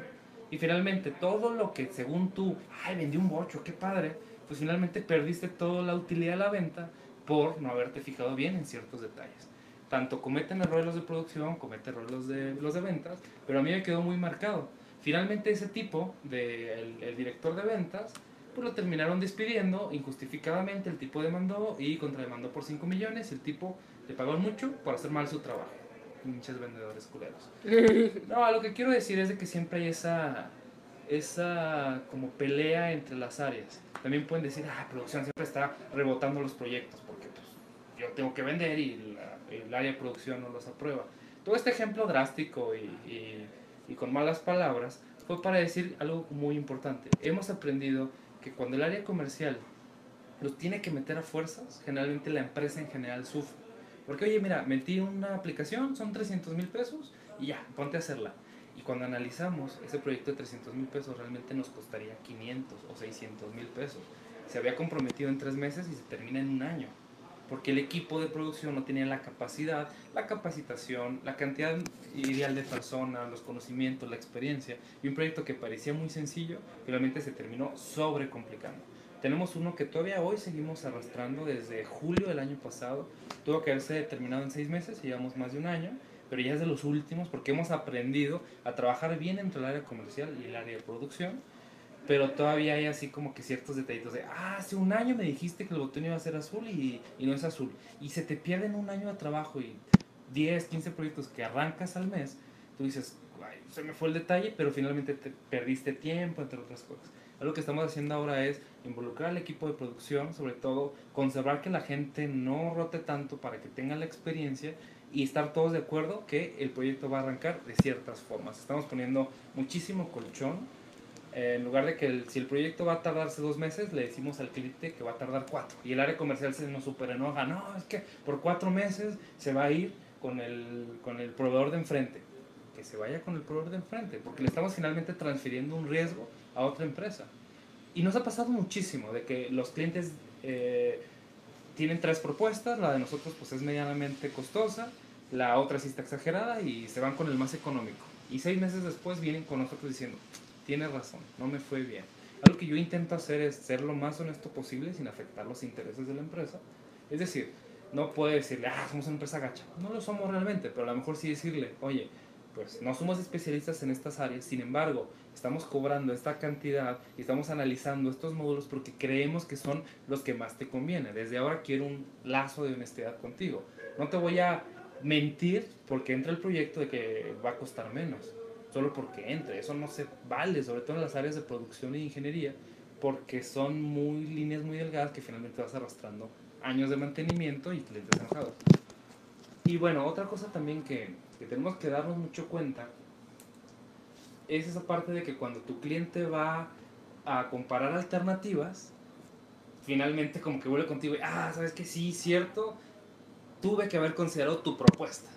Y finalmente todo lo que según tú, ay, vendí un bocho, qué padre, pues finalmente perdiste toda la utilidad de la venta por no haberte fijado bien en ciertos detalles. Tanto cometen errores los de producción, cometen errores los de, los de ventas, pero a mí me quedó muy marcado. Finalmente ese tipo, de, el, el director de ventas, pues lo terminaron despidiendo injustificadamente, el tipo demandó y contrademandó por 5 millones, el tipo le pagó mucho por hacer mal su trabajo. Pinches vendedores culeros. No, lo que quiero decir es de que siempre hay esa, esa como pelea entre las áreas. También pueden decir, ah, producción siempre está rebotando los proyectos porque pues, yo tengo que vender y la- el área de producción no los aprueba. Todo este ejemplo drástico y, y- y con malas palabras fue para decir algo muy importante. Hemos aprendido que cuando el área comercial los tiene que meter a fuerzas, generalmente la empresa en general sufre. Porque, oye, mira, metí una aplicación, son 300 mil pesos y ya, ponte a hacerla. Y cuando analizamos, ese proyecto de 300 mil pesos realmente nos costaría 500 o 600 mil pesos. Se había comprometido en tres meses y se termina en un año. Porque el equipo de producción no tenía la capacidad, la capacitación, la cantidad ideal de personas, los conocimientos, la experiencia. Y un proyecto que parecía muy sencillo, finalmente se terminó sobrecomplicando. Tenemos uno que todavía hoy seguimos arrastrando desde julio del año pasado. Tuvo que haberse terminado en seis meses, llevamos más de un año, pero ya es de los últimos porque hemos aprendido a trabajar bien entre el área comercial y el área de producción. Pero todavía hay así como que ciertos detallitos de, ah, hace un año me dijiste que el botón iba a ser azul y, no es azul. Y se te pierden un año de trabajo y 10, 15 proyectos que arrancas al mes, tú dices, "Ay, se me fue el detalle, pero finalmente te perdiste tiempo, entre otras cosas. Algo que estamos haciendo ahora es involucrar al equipo de producción, sobre todo conservar que la gente no rote tanto para que tengan la experiencia y estar todos de acuerdo que el proyecto va a arrancar de ciertas formas. Estamos poniendo muchísimo colchón. Eh, en lugar de que el- si el proyecto va a tardarse dos meses, le decimos al cliente que va a tardar cuatro. Y el área comercial se nos super enoja. No, es que por cuatro meses se va a ir con el, con el proveedor de enfrente. Que se vaya con el proveedor de enfrente, porque le estamos finalmente transfiriendo un riesgo a otra empresa. Y nos ha pasado muchísimo de que los clientes eh, tienen tres propuestas, la de nosotros pues es medianamente costosa, la otra sí está exagerada y se van con el más económico. Y seis meses después vienen con nosotros diciendo, tienes razón, no me fue bien. Algo que yo intento hacer es ser lo más honesto posible sin afectar los intereses de la empresa. Es decir, no puedo decirle, ah, somos una empresa gacha. No lo somos realmente, pero a lo mejor sí decirle, oye, pues no somos especialistas en estas áreas, sin embargo, estamos cobrando esta cantidad y estamos analizando estos módulos porque creemos que son los que más te conviene. Desde ahora quiero un lazo de honestidad contigo. No te voy a mentir porque entra el proyecto de que va a costar menos, solo porque entre. Eso no se vale, sobre todo en las áreas de producción e ingeniería, porque son muy líneas muy delgadas que finalmente vas arrastrando años de mantenimiento y clientes enojados. Y bueno, otra cosa también que, que tenemos que darnos mucho cuenta es esa parte de que cuando tu cliente va a comparar alternativas, finalmente como que vuelve contigo y, ah, sabes que sí, cierto, tuve que haber considerado tu propuesta.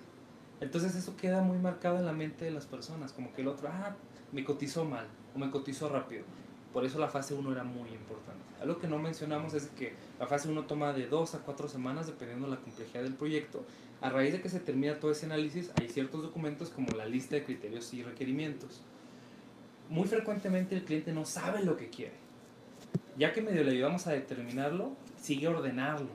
Entonces eso queda muy marcado en la mente de las personas, como que el otro, ah, me cotizó mal o me cotizó rápido. Por eso la fase 1 era muy importante. Algo que no mencionamos es que la fase 1 toma de 2 a 4 semanas dependiendo de la complejidad del proyecto. A raíz de que se termina todo ese análisis, hay ciertos documentos como la lista de criterios y requerimientos. Muy frecuentemente el cliente no sabe lo que quiere. Ya que medio le ayudamos a determinarlo, sigue ordenarlo.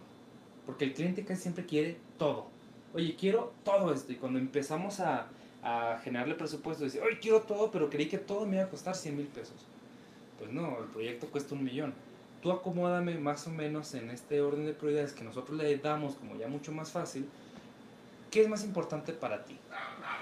Porque el cliente casi siempre quiere todo. Oye, quiero todo esto. Y cuando empezamos a, a generarle presupuesto, dice, oye, quiero todo, pero creí que todo me iba a costar 100 mil pesos. Pues no, el proyecto cuesta un millón. Tú acomódame más o menos en este orden de prioridades que nosotros le damos como ya mucho más fácil. ¿Qué es más importante para ti?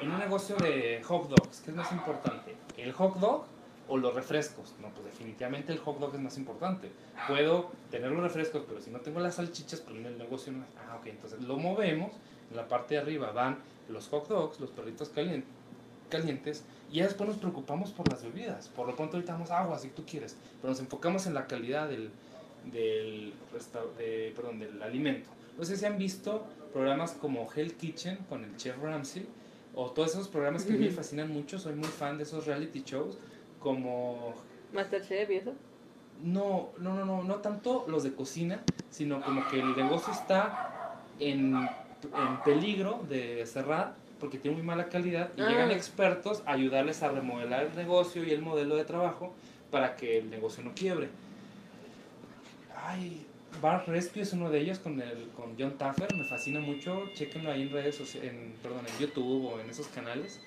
En un negocio de hot dogs, ¿qué es más importante? ¿El hot dog o los refrescos? No, pues definitivamente el hot dog es más importante. Puedo tener los refrescos, pero si no tengo las salchichas, pues el negocio no. Ah, ok, entonces lo movemos. En la parte de arriba van los hot dogs, los perritos calien- calientes, y ya después nos preocupamos por las bebidas. Por lo pronto ahorita damos agua si tú quieres, pero nos enfocamos en la calidad del, del, de- perdón, del alimento. No sé si han visto programas como Hell Kitchen con el chef Ramsay, o todos esos programas que a mí me fascinan mucho, soy muy fan de esos reality shows, como Masterchef y eso. no, no, no, no, no tanto los de cocina, sino como que el negocio está en, en peligro de cerrar porque tiene muy mala calidad y Ah. llegan expertos a ayudarles a remodelar el negocio y el modelo de trabajo para que el negocio no quiebre. Ay, Bar Rescue es uno de ellos con, el, con John Taffer, me fascina mucho, chequenlo ahí en redes sociales, en, perdón, en YouTube o en esos canales.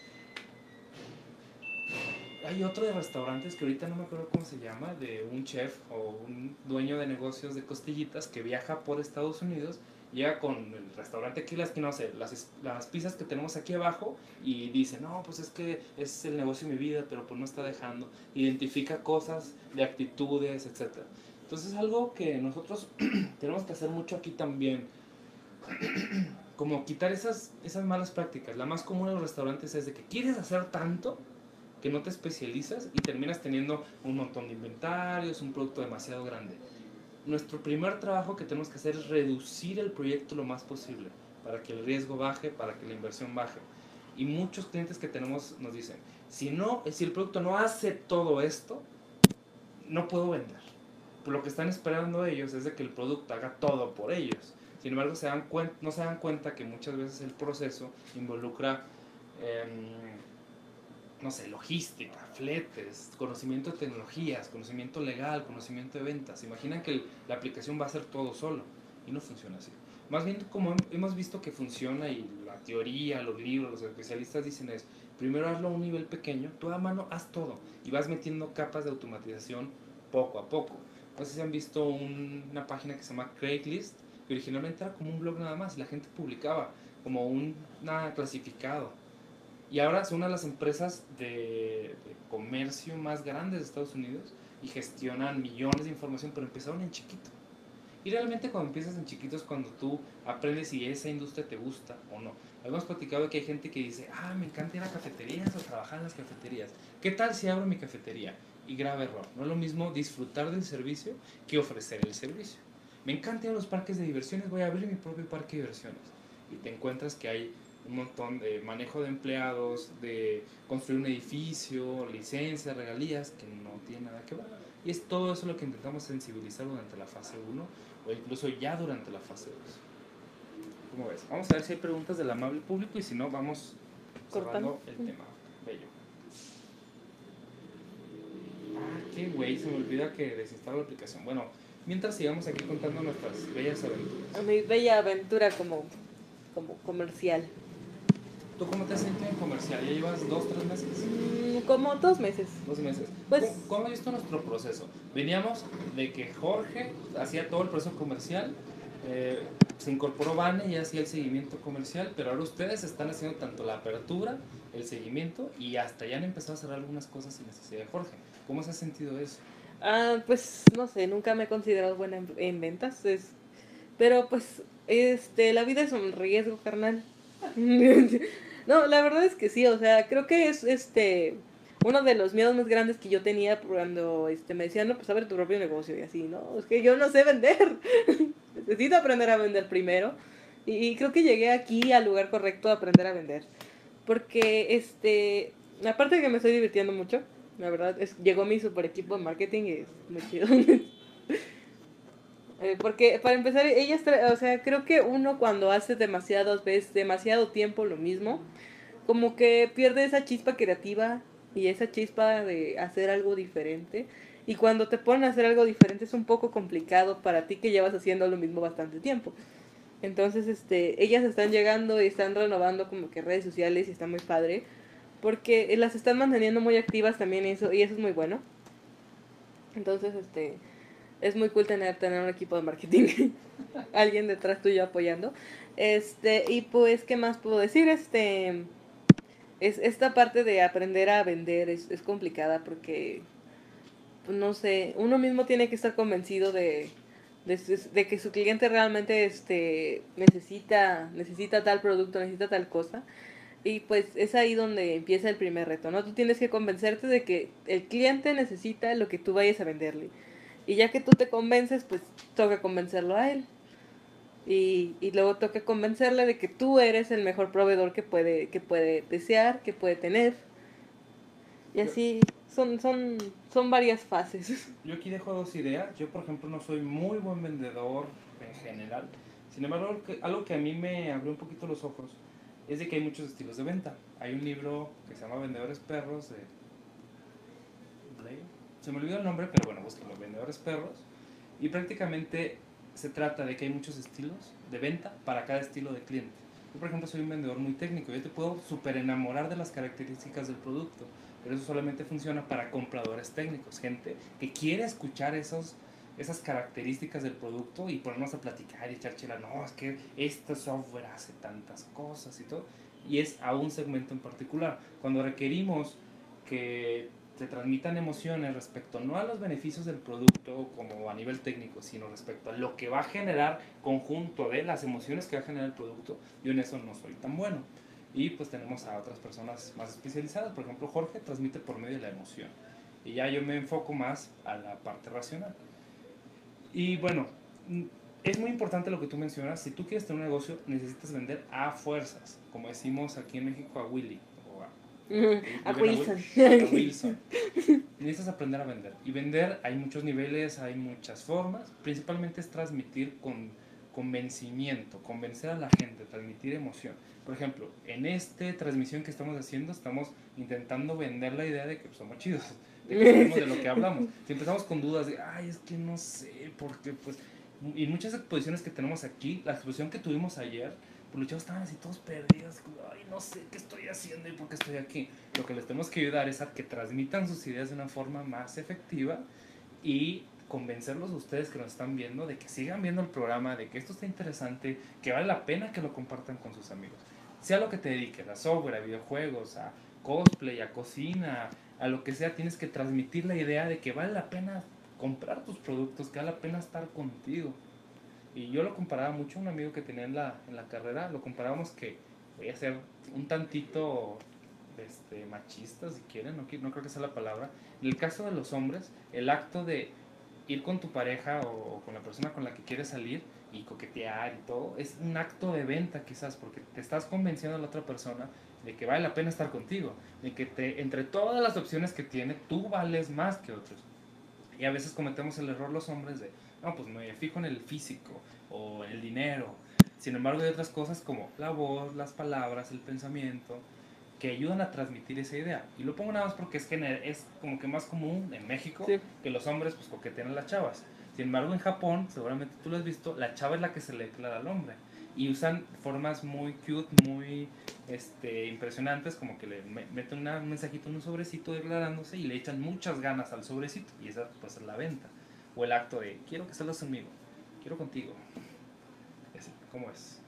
Hay otro de restaurantes que ahorita no me acuerdo cómo se llama, de un chef o un dueño de negocios de costillitas que viaja por Estados Unidos, llega con el restaurante aquí, las no sé, las, las pizzas que tenemos aquí abajo y dice, no, pues es que es el negocio de mi vida, pero pues no está dejando. Identifica cosas de actitudes, etc. Entonces es algo que nosotros tenemos que hacer mucho aquí también. Como quitar esas, esas malas prácticas. La más común en los restaurantes es de que quieres hacer tanto que no te especializas y terminas teniendo un montón de inventarios, un producto demasiado grande. Nuestro primer trabajo que tenemos que hacer es reducir el proyecto lo más posible para que el riesgo baje, para que la inversión baje. Y muchos clientes que tenemos nos dicen, si no, si el producto no hace todo esto, no puedo vender. Lo que están esperando ellos es de que el producto haga todo por ellos. Sin embargo, se dan cuen- no se dan cuenta que muchas veces el proceso involucra em, no sé, logística, fletes, conocimiento de tecnologías, conocimiento legal, conocimiento de ventas. Imaginan que la aplicación va a hacer todo solo y no funciona así. Más bien como hem- hemos visto que funciona y la teoría, los libros, los especialistas dicen es, primero hazlo a un nivel pequeño, tú a mano haz todo y vas metiendo capas de automatización poco a poco. No sé si han visto un- una página que se llama Craigslist, que originalmente era como un blog nada más y la gente publicaba como un una clasificado. Y ahora es una de las empresas de, de comercio más grandes de Estados Unidos y gestionan millones de información, pero empezaron en chiquito. Y realmente cuando empiezas en chiquito es cuando tú aprendes si esa industria te gusta o no. Habíamos platicado que hay gente que dice, ah, me encanta ir a cafeterías o trabajar en las cafeterías. ¿Qué tal si abro mi cafetería? Y grave error. No es lo mismo disfrutar del servicio que ofrecer el servicio. Me encanta ir a los parques de diversiones, voy a abrir mi propio parque de diversiones. Y te encuentras que hay un montón de manejo de empleados, de construir un edificio, licencias, regalías, que no tiene nada que ver. Y es todo eso lo que intentamos sensibilizar durante la fase 1 o incluso ya durante la fase 2. ¿Cómo ves? Vamos a ver si hay preguntas del amable público y si no, vamos cortando el tema. Bello. Ah, qué güey, se me olvida que desinstalo la aplicación. Bueno, mientras sigamos aquí contando nuestras bellas aventuras. Mi bella aventura como, como comercial. ¿Tú cómo te has sentido en comercial? ¿Ya llevas dos, tres meses? Mm, como dos meses. Dos meses. Pues, ¿Cómo, ¿Cómo has visto nuestro proceso? Veníamos de que Jorge hacía todo el proceso comercial, eh, se incorporó Vane y hacía el seguimiento comercial, pero ahora ustedes están haciendo tanto la apertura, el seguimiento y hasta ya han empezado a hacer algunas cosas sin necesidad de Jorge. ¿Cómo se ha sentido eso? Ah, pues no sé, nunca me he considerado buena en, en ventas, es, pero pues este, la vida es un riesgo, carnal. no, la verdad es que sí, o sea, creo que es este uno de los miedos más grandes que yo tenía cuando este, me decían, no, pues abre tu propio negocio y así, ¿no? Es que yo no sé vender. Necesito aprender a vender primero. Y, creo que llegué aquí al lugar correcto a aprender a vender. Porque, este, aparte de que me estoy divirtiendo mucho, la verdad, es, llegó mi super equipo de marketing y es muy chido. Eh, porque para empezar, ella está, o sea, creo que uno cuando hace demasiadas veces, demasiado tiempo lo mismo, como que pierde esa chispa creativa y esa chispa de hacer algo diferente. Y cuando te ponen a hacer algo diferente es un poco complicado para ti que llevas haciendo lo mismo bastante tiempo. Entonces, este, ellas están llegando y están renovando como que redes sociales y está muy padre. Porque las están manteniendo muy activas también eso, y eso es muy bueno. Entonces, este, es muy cool tener, tener un equipo de marketing. Alguien detrás tuyo apoyando. Este, y pues, ¿qué más puedo decir? Este, es, esta parte de aprender a vender es, es complicada porque, no sé, uno mismo tiene que estar convencido de, de que su cliente realmente este, necesita, necesita tal producto, necesita tal cosa. Y pues es ahí donde empieza el primer reto, ¿no? Tú tienes que convencerte de que el cliente necesita lo que tú vayas a venderle. Y ya que tú te convences, pues toca convencerlo a él. Y, y luego toca convencerle de que tú eres el mejor proveedor que puede, que puede desear, que puede tener. Y así son, son, son varias fases. Yo aquí dejo dos ideas. Yo, por ejemplo, no soy muy buen vendedor en general. Sin embargo, algo que, algo que a mí me abrió un poquito los ojos es de que hay muchos estilos de venta. Hay un libro que se llama Vendedores Perros de Blair. Se me olvidó el nombre, pero bueno, búsquenlo, Vendedores Perros. Y prácticamente se trata de que hay muchos estilos de venta para cada estilo de cliente. Yo, por ejemplo, soy un vendedor muy técnico. Yo te puedo súper enamorar de las características del producto, pero eso solamente funciona para compradores técnicos, gente que quiere escuchar esos, esas características del producto y ponernos a platicar y echar chela. No, es que este software hace tantas cosas y todo. Y es a un segmento en particular. Cuando requerimos que se transmitan emociones respecto no a los beneficios del producto como a nivel técnico, sino respecto a lo que va a generar conjunto de las emociones que va a generar el producto, yo en eso no soy tan bueno. Y pues tenemos a otras personas más especializadas, por ejemplo Jorge transmite por medio de la emoción y ya yo me enfoco más a la parte racional. Y bueno, es muy importante lo que tú mencionas, si tú quieres tener un negocio necesitas vender a fuerzas, como decimos aquí en México a Willy. A Wilson. Wil- a Wilson. Necesitas aprender a vender. Y vender hay muchos niveles, hay muchas formas. Principalmente es transmitir con convencimiento, convencer a la gente, transmitir emoción. Por ejemplo, en esta transmisión que estamos haciendo, estamos intentando vender la idea de que pues, somos chidos, de que sabemos de lo que hablamos. Si empezamos con dudas de, ay, es que no sé, porque pues... Y muchas exposiciones que tenemos aquí, la exposición que tuvimos ayer, pues los chavos estaban así todos perdidos, ay, no sé qué estoy haciendo y por qué estoy aquí. Lo que les tenemos que ayudar es a que transmitan sus ideas de una forma más efectiva y convencerlos a ustedes que nos están viendo de que sigan viendo el programa, de que esto está interesante, que vale la pena que lo compartan con sus amigos. Sea lo que te dediques, a software, a videojuegos, a cosplay, a cocina, a lo que sea, tienes que transmitir la idea de que vale la pena comprar tus productos, que vale la pena estar contigo. Y yo lo comparaba mucho, un amigo que tenía en la, en la carrera, lo comparábamos que voy a ser un tantito este, machista, si quieren, no, no creo que sea la palabra. En el caso de los hombres, el acto de ir con tu pareja o, con la persona con la que quieres salir y coquetear y todo, es un acto de venta quizás, porque te estás convenciendo a la otra persona de que vale la pena estar contigo, de que te, entre todas las opciones que tiene, tú vales más que otros. Y a veces cometemos el error los hombres de, no, pues me fijo en el físico o en el dinero. Sin embargo, hay otras cosas como la voz, las palabras, el pensamiento, que ayudan a transmitir esa idea. Y lo pongo nada más porque es, que es como que más común en México que los hombres pues coquetean a las chavas. Sin embargo, en Japón, seguramente tú lo has visto, la chava es la que se le declara al hombre. Y usan formas muy cute, muy este, impresionantes, como que le meten un mensajito en un sobrecito declarándose y le echan muchas ganas al sobrecito. Y esa pues es la venta. O el acto de, quiero que salgas conmigo, quiero contigo. ¿Cómo es?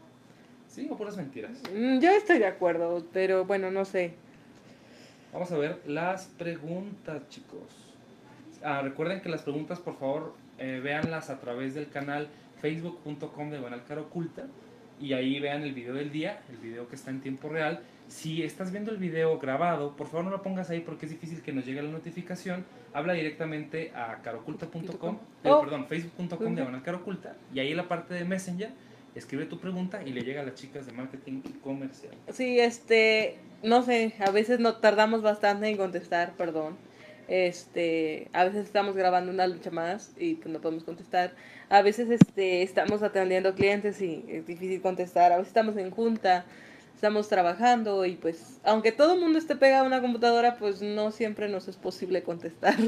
¿Sí o puras mentiras? Mm, yo estoy de acuerdo, pero bueno, no sé. Vamos a ver las preguntas, chicos. Ah, recuerden que las preguntas, por favor, eh, véanlas a través del canal facebook.com de Banalcar Oculta y ahí vean el video del día, el video que está en tiempo real. Si estás viendo el video grabado, por favor no lo pongas ahí porque es difícil que nos llegue la notificación. Habla directamente a caroculta.com, eh, oh. perdón, facebook.com de Banalcar Oculta y ahí en la parte de Messenger escribe tu pregunta y le llega a las chicas de marketing y comercial. Sí, este, no sé, a veces no tardamos bastante en contestar, perdón. Este, a veces estamos grabando una lucha más y pues no podemos contestar. A veces este, estamos atendiendo clientes y es difícil contestar. A veces estamos en junta, estamos trabajando y pues aunque todo el mundo esté pegado a una computadora, pues no siempre nos es posible contestar.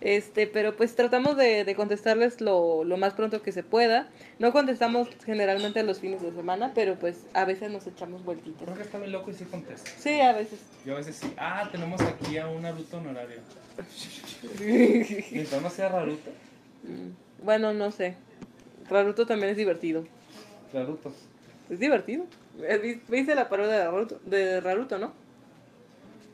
Este, pero pues tratamos de, de contestarles lo, lo, más pronto que se pueda. No contestamos generalmente los fines de semana, pero pues a veces nos echamos vueltitas. Creo que está muy loco y sí contesta. Sí, a veces. Yo a veces sí. Ah, tenemos aquí a un Naruto honorario. ¿Y no sea Raruto? Mm, bueno, no sé. Raruto también es divertido. Raruto. Es divertido. ¿Viste la parodia de Raruto, de Raruto, no?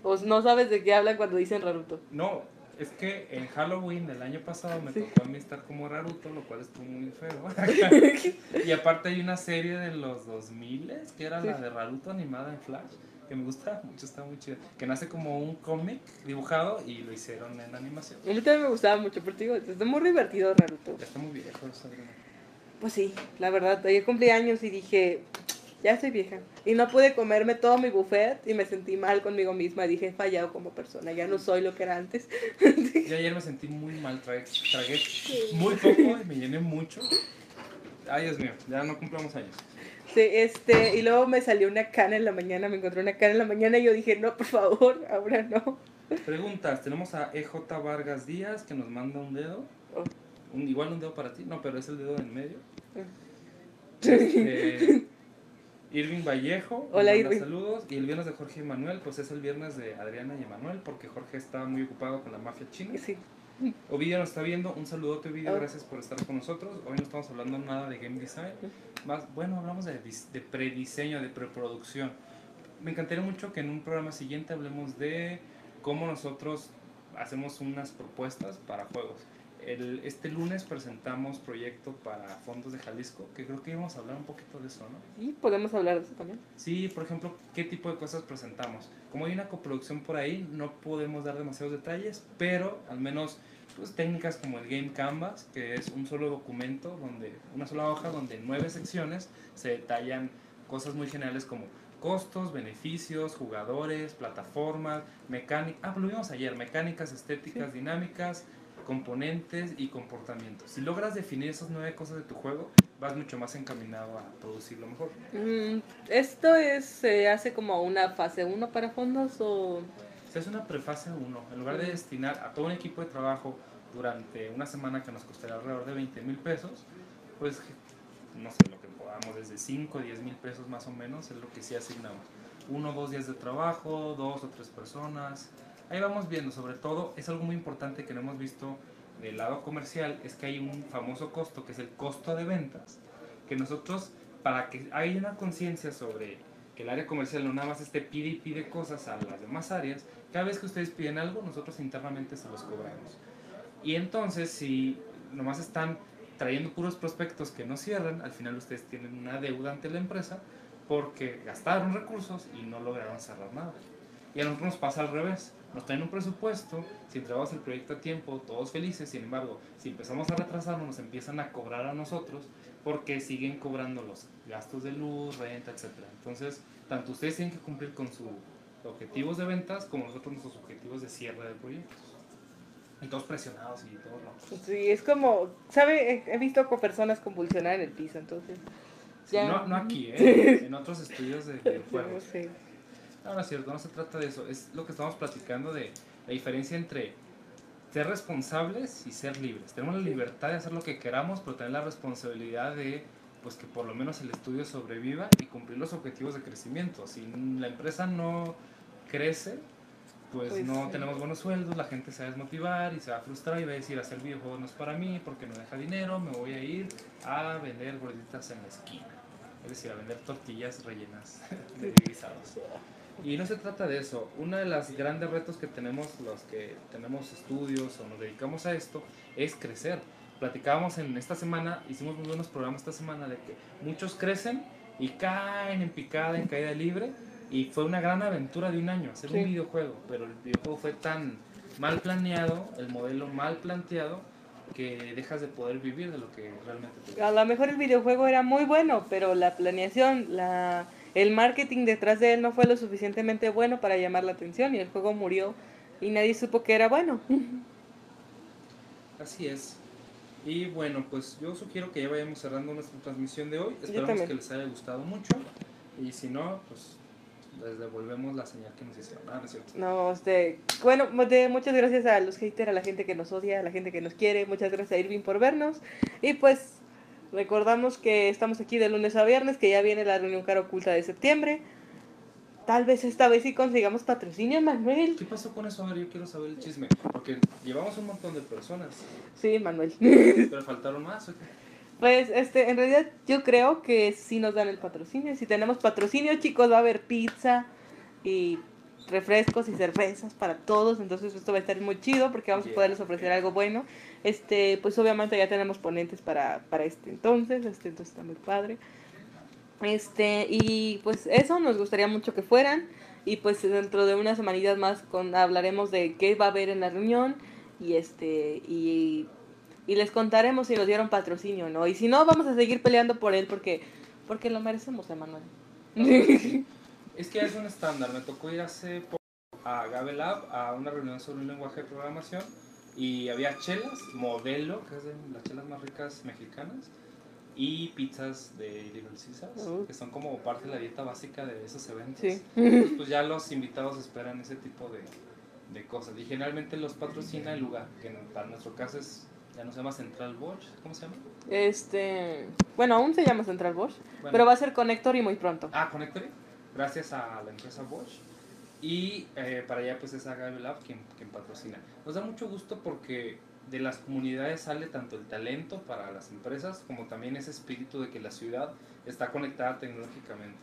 ¿O no sabes de qué hablan cuando dicen Raruto? No, es que en Halloween del año pasado me tocó a mí estar como Raruto, lo cual estuvo muy feo. y aparte hay una serie de los 2000 que era la de Raruto animada en Flash, que me gusta mucho, está muy chida. Que nace como un cómic dibujado y lo hicieron en animación. A mí también me gustaba mucho, pero digo, está muy divertido Raruto. está muy viejo, Pues sí, la verdad, ayer cumplí años y dije, ya soy vieja. Y no pude comerme todo mi buffet y me sentí mal conmigo misma. Dije, he fallado como persona, ya no soy lo que era antes. Yo ayer me sentí muy mal, tragué, muy poco y me llené mucho. Ay, Dios mío, ya no cumplamos años. Sí, este, y luego me salió una cana en la mañana, me encontré una cana en la mañana y yo dije, no, por favor, ahora no. Preguntas, tenemos a EJ Vargas Díaz que nos manda un dedo. Oh. Un, igual un dedo para ti, no, pero es el dedo en medio. Este, Irving Vallejo, Hola Irving. Saludos. Y el viernes de Jorge y Manuel, pues es el viernes de Adriana y Emanuel, porque Jorge está muy ocupado con la mafia china. Sí. Ovidio nos está viendo, un saludote Ovidio, oh. gracias por estar con nosotros. Hoy no estamos hablando nada de game design, más, bueno, hablamos de, de prediseño, de preproducción. Me encantaría mucho que en un programa siguiente hablemos de cómo nosotros hacemos unas propuestas para juegos. El, este lunes presentamos proyecto para fondos de Jalisco, que creo que íbamos a hablar un poquito de eso, ¿no? Y podemos hablar de eso también. Sí, por ejemplo, ¿qué tipo de cosas presentamos? Como hay una coproducción por ahí, no podemos dar demasiados detalles, pero al menos pues, técnicas como el Game Canvas, que es un solo documento, donde una sola hoja donde en nueve secciones se detallan cosas muy generales como costos, beneficios, jugadores, plataformas, mecánicas, ah, lo vimos ayer, mecánicas, estéticas, dinámicas, componentes y comportamientos. Si logras definir esas nueve cosas de tu juego, vas mucho más encaminado a producirlo mejor. Mm, ¿Esto es, se hace como una fase 1 para fondos o...? Se hace una prefase 1. En lugar de destinar a todo un equipo de trabajo durante una semana que nos costaría alrededor de 20 mil pesos, pues no sé, lo que podamos, desde 5 o 10 mil pesos más o menos, es lo que sí asignamos. Uno o dos días de trabajo, dos o tres personas, ahí vamos viendo, sobre todo es algo muy importante que no hemos visto del lado comercial, es que hay un famoso costo que es el costo de ventas, que nosotros, para que haya una conciencia sobre que el área comercial no nada más esté pide y pide cosas a las demás áreas, cada vez que ustedes piden algo, nosotros internamente se los cobramos. Y entonces, si nomás están trayendo puros prospectos que no cierran, al final ustedes tienen una deuda ante la empresa porque gastaron recursos y no lograron cerrar nada. Y a nosotros nos pasa al revés. Nos traen un presupuesto, si entregamos el proyecto a tiempo, todos felices, sin embargo, si empezamos a retrasarnos, nos empiezan a cobrar a nosotros porque siguen cobrando los gastos de luz, renta, etc. Entonces, tanto ustedes tienen que cumplir con sus objetivos de ventas como nosotros nuestros objetivos de cierre de proyectos. Y todos presionados y todo. ¿no? Sí, es como, ¿sabe? He- visto con personas convulsionar en el piso, entonces. Sí, Ya. no, no aquí, ¿eh? en otros estudios de No videojuegos. sé. No, no es cierto, no se trata de eso. Es lo que estamos platicando de la diferencia entre ser responsables y ser libres. Tenemos la libertad de hacer lo que queramos, pero tener la responsabilidad de pues que por lo menos el estudio sobreviva y cumplir los objetivos de crecimiento. Si la empresa no crece, pues, Pues, no sí. tenemos buenos sueldos, la gente se va a desmotivar y se va a frustrar y va a decir hacer videojuegos no es para mí porque no deja dinero, me voy a ir a vender gorditas en la esquina. Es decir, a vender tortillas rellenas de guisados. Y no se trata de eso. Uno de los grandes retos que tenemos los que tenemos estudios o nos dedicamos a esto es crecer. Platicábamos en esta semana, hicimos muy buenos programas esta semana de que muchos crecen y caen en picada, en caída libre. Y fue una gran aventura de un año hacer Sí. un videojuego. Pero el videojuego fue tan mal planeado, el modelo mal planteado, que dejas de poder vivir de lo que realmente te A lo mejor el videojuego era muy bueno, pero la planeación, la, el marketing detrás de él no fue lo suficientemente bueno para llamar la atención y el juego murió y nadie supo que era bueno. Así es. Y bueno, pues yo sugiero que ya vayamos cerrando nuestra transmisión de hoy. Esperamos que les haya gustado mucho. Y si no, pues les devolvemos la señal que nos hicieron. Ah, no es cierto. No, este, bueno, de, muchas gracias a los haters, a la gente que nos odia, a la gente que nos quiere, muchas gracias a Irving por vernos. Y pues recordamos que estamos aquí de lunes a viernes, que ya viene la reunión cara oculta de septiembre. Tal vez esta vez sí consigamos patrocinio, Manuel. ¿Qué pasó con eso? A ver, yo quiero saber el chisme. Porque llevamos un montón de personas. Sí, Manuel. Pero faltaron más. ¿o qué? Pues, este, en realidad yo creo que sí nos dan el patrocinio. Si tenemos patrocinio, chicos, va a haber pizza y refrescos y cervezas para todos. Entonces esto va a estar muy chido porque vamos a Yeah. poderles ofrecer algo bueno. Este, pues obviamente ya tenemos ponentes para, para este entonces. Este entonces está muy padre. Este, y pues eso nos gustaría mucho que fueran. Y pues dentro de unas semanitas más con, hablaremos de qué va a haber en la reunión. Y este, y y les contaremos si nos dieron patrocinio o no. Y si no, vamos a seguir peleando por él porque, porque lo merecemos, Emanuel. Es que es un estándar. Me tocó ir hace poco a Gabe Lab a una reunión sobre un lenguaje de programación y había chelas, modelo, que es de las chelas más ricas mexicanas, y pizzas de Little Caesars, Uh. que son como parte de la dieta básica de esos eventos. Sí. Entonces, pues ya los invitados esperan ese tipo de, de cosas. Y generalmente los patrocina el lugar, que para nuestro caso es, ya no se llama Central Bosch, ¿cómo se llama? Este, bueno, aún se llama Central Bosch, Bueno. pero va a ser Connector y muy pronto. Ah, Connectory, gracias a la empresa Bosch. Y eh, para allá pues es Agave Lab quien, quien patrocina. Nos da mucho gusto porque de las comunidades sale tanto el talento para las empresas como también ese espíritu de que la ciudad está conectada tecnológicamente.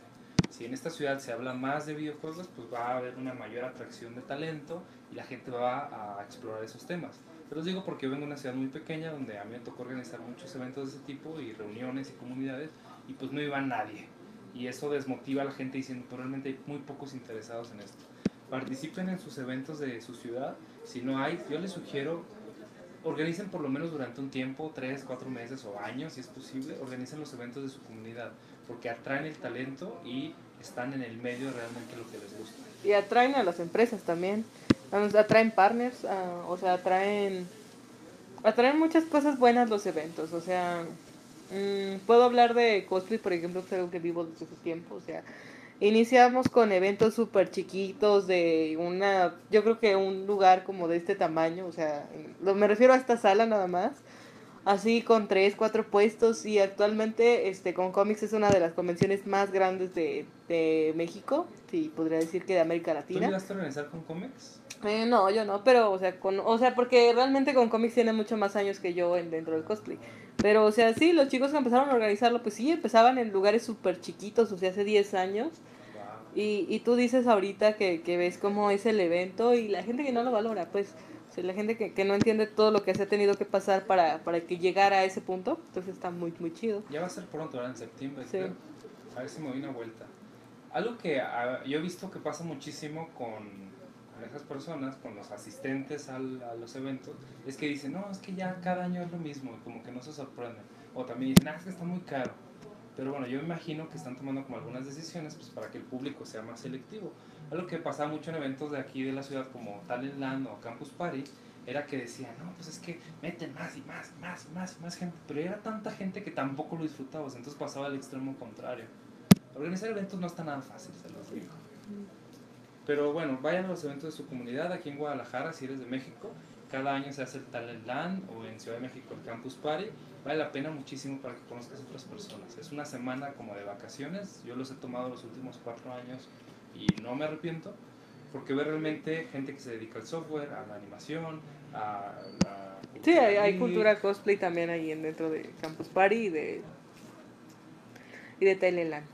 Si en esta ciudad se habla más de videojuegos, pues va a haber una mayor atracción de talento y la gente va a explorar esos temas. Pero os digo porque vengo de una ciudad muy pequeña donde a mí me tocó organizar muchos eventos de ese tipo y reuniones y comunidades y pues no iba nadie. Y eso desmotiva a la gente diciendo, pero realmente hay muy pocos interesados en esto. Participen en sus eventos de su ciudad. Si no hay, yo les sugiero, organicen por lo menos durante un tiempo, tres, cuatro meses o años, si es posible, organicen los eventos de su comunidad, porque atraen el talento y están en el medio realmente lo que les gusta. Y atraen a las empresas también. Atraen partners, ah, o sea, atraen, atraen muchas cosas buenas los eventos. O sea, mm, puedo hablar de cosplay, por ejemplo, es algo que vivo desde hace tiempo. O sea, iniciamos con eventos súper chiquitos de una, yo creo que un lugar como de este tamaño. O sea, lo, me refiero a esta sala nada más. Así con tres, cuatro puestos y actualmente este con cómics es una de las convenciones más grandes de, de México, sí, podría decir que de América ¿Tú Latina. llegaste a organizar con cómics? Eh, no, yo no, pero, o sea, con, o sea, porque realmente con cómics tiene mucho más años que yo en, dentro del cosplay. Pero, o sea, sí, los chicos que empezaron a organizarlo, pues sí, empezaban en lugares súper chiquitos, o sea, hace 10 años. Y, y tú dices ahorita que, que ves cómo es el evento y la gente que no lo valora, pues o sea, la gente que, que no entiende todo lo que se ha tenido que pasar para, para que llegara a ese punto, entonces está muy, muy chido. Ya va a ser pronto, ¿verdad? En septiembre. Sí. creo. A ver si me doy una vuelta. Algo que ah, yo he visto que pasa muchísimo con esas personas, con los asistentes al- a los eventos, es que dicen, no, es que ya cada año es lo mismo, como que no se sorprenden. O también dicen, ah, es que está muy caro. Pero bueno, yo imagino que están tomando como algunas decisiones pues, para que el público sea más selectivo. Algo que pasaba mucho en eventos de aquí de la ciudad como Talentland o Campus Party era que decían, no, pues es que meten más y más, más y más y más gente. Pero era tanta gente que tampoco lo disfrutabas, entonces pasaba al extremo contrario. Organizar eventos no está nada fácil, se los digo. Pero bueno, vayan a los eventos de su comunidad aquí en Guadalajara, si eres de México. Cada año se hace el Talentland o en Ciudad de México el Campus Party. Vale la pena muchísimo para que conozcas a otras personas. Es una semana como de vacaciones. Yo los he tomado los últimos cuatro años y no me arrepiento porque ve realmente gente que se dedica al software, a la animación, a la Sí, hay, cultura cosplay también ahí en- dentro de Campus Party y de, y de Teleland.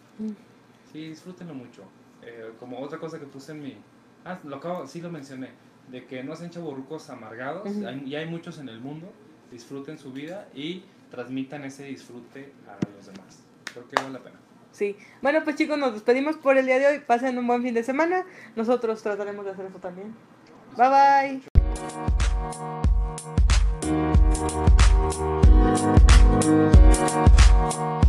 Sí, disfrútenlo mucho. Eh, como otra cosa que puse en mi... Ah, lo acabo, sí lo mencioné. De que no sean chaburrucos amargados. Hay, y hay muchos en el mundo. Disfruten su vida y transmitan ese disfrute a los demás. Creo que vale la pena. Sí. Bueno, pues chicos, nos despedimos por el día de hoy. Pasen un buen fin de semana. Nosotros trataremos de hacer eso también. Bye bye.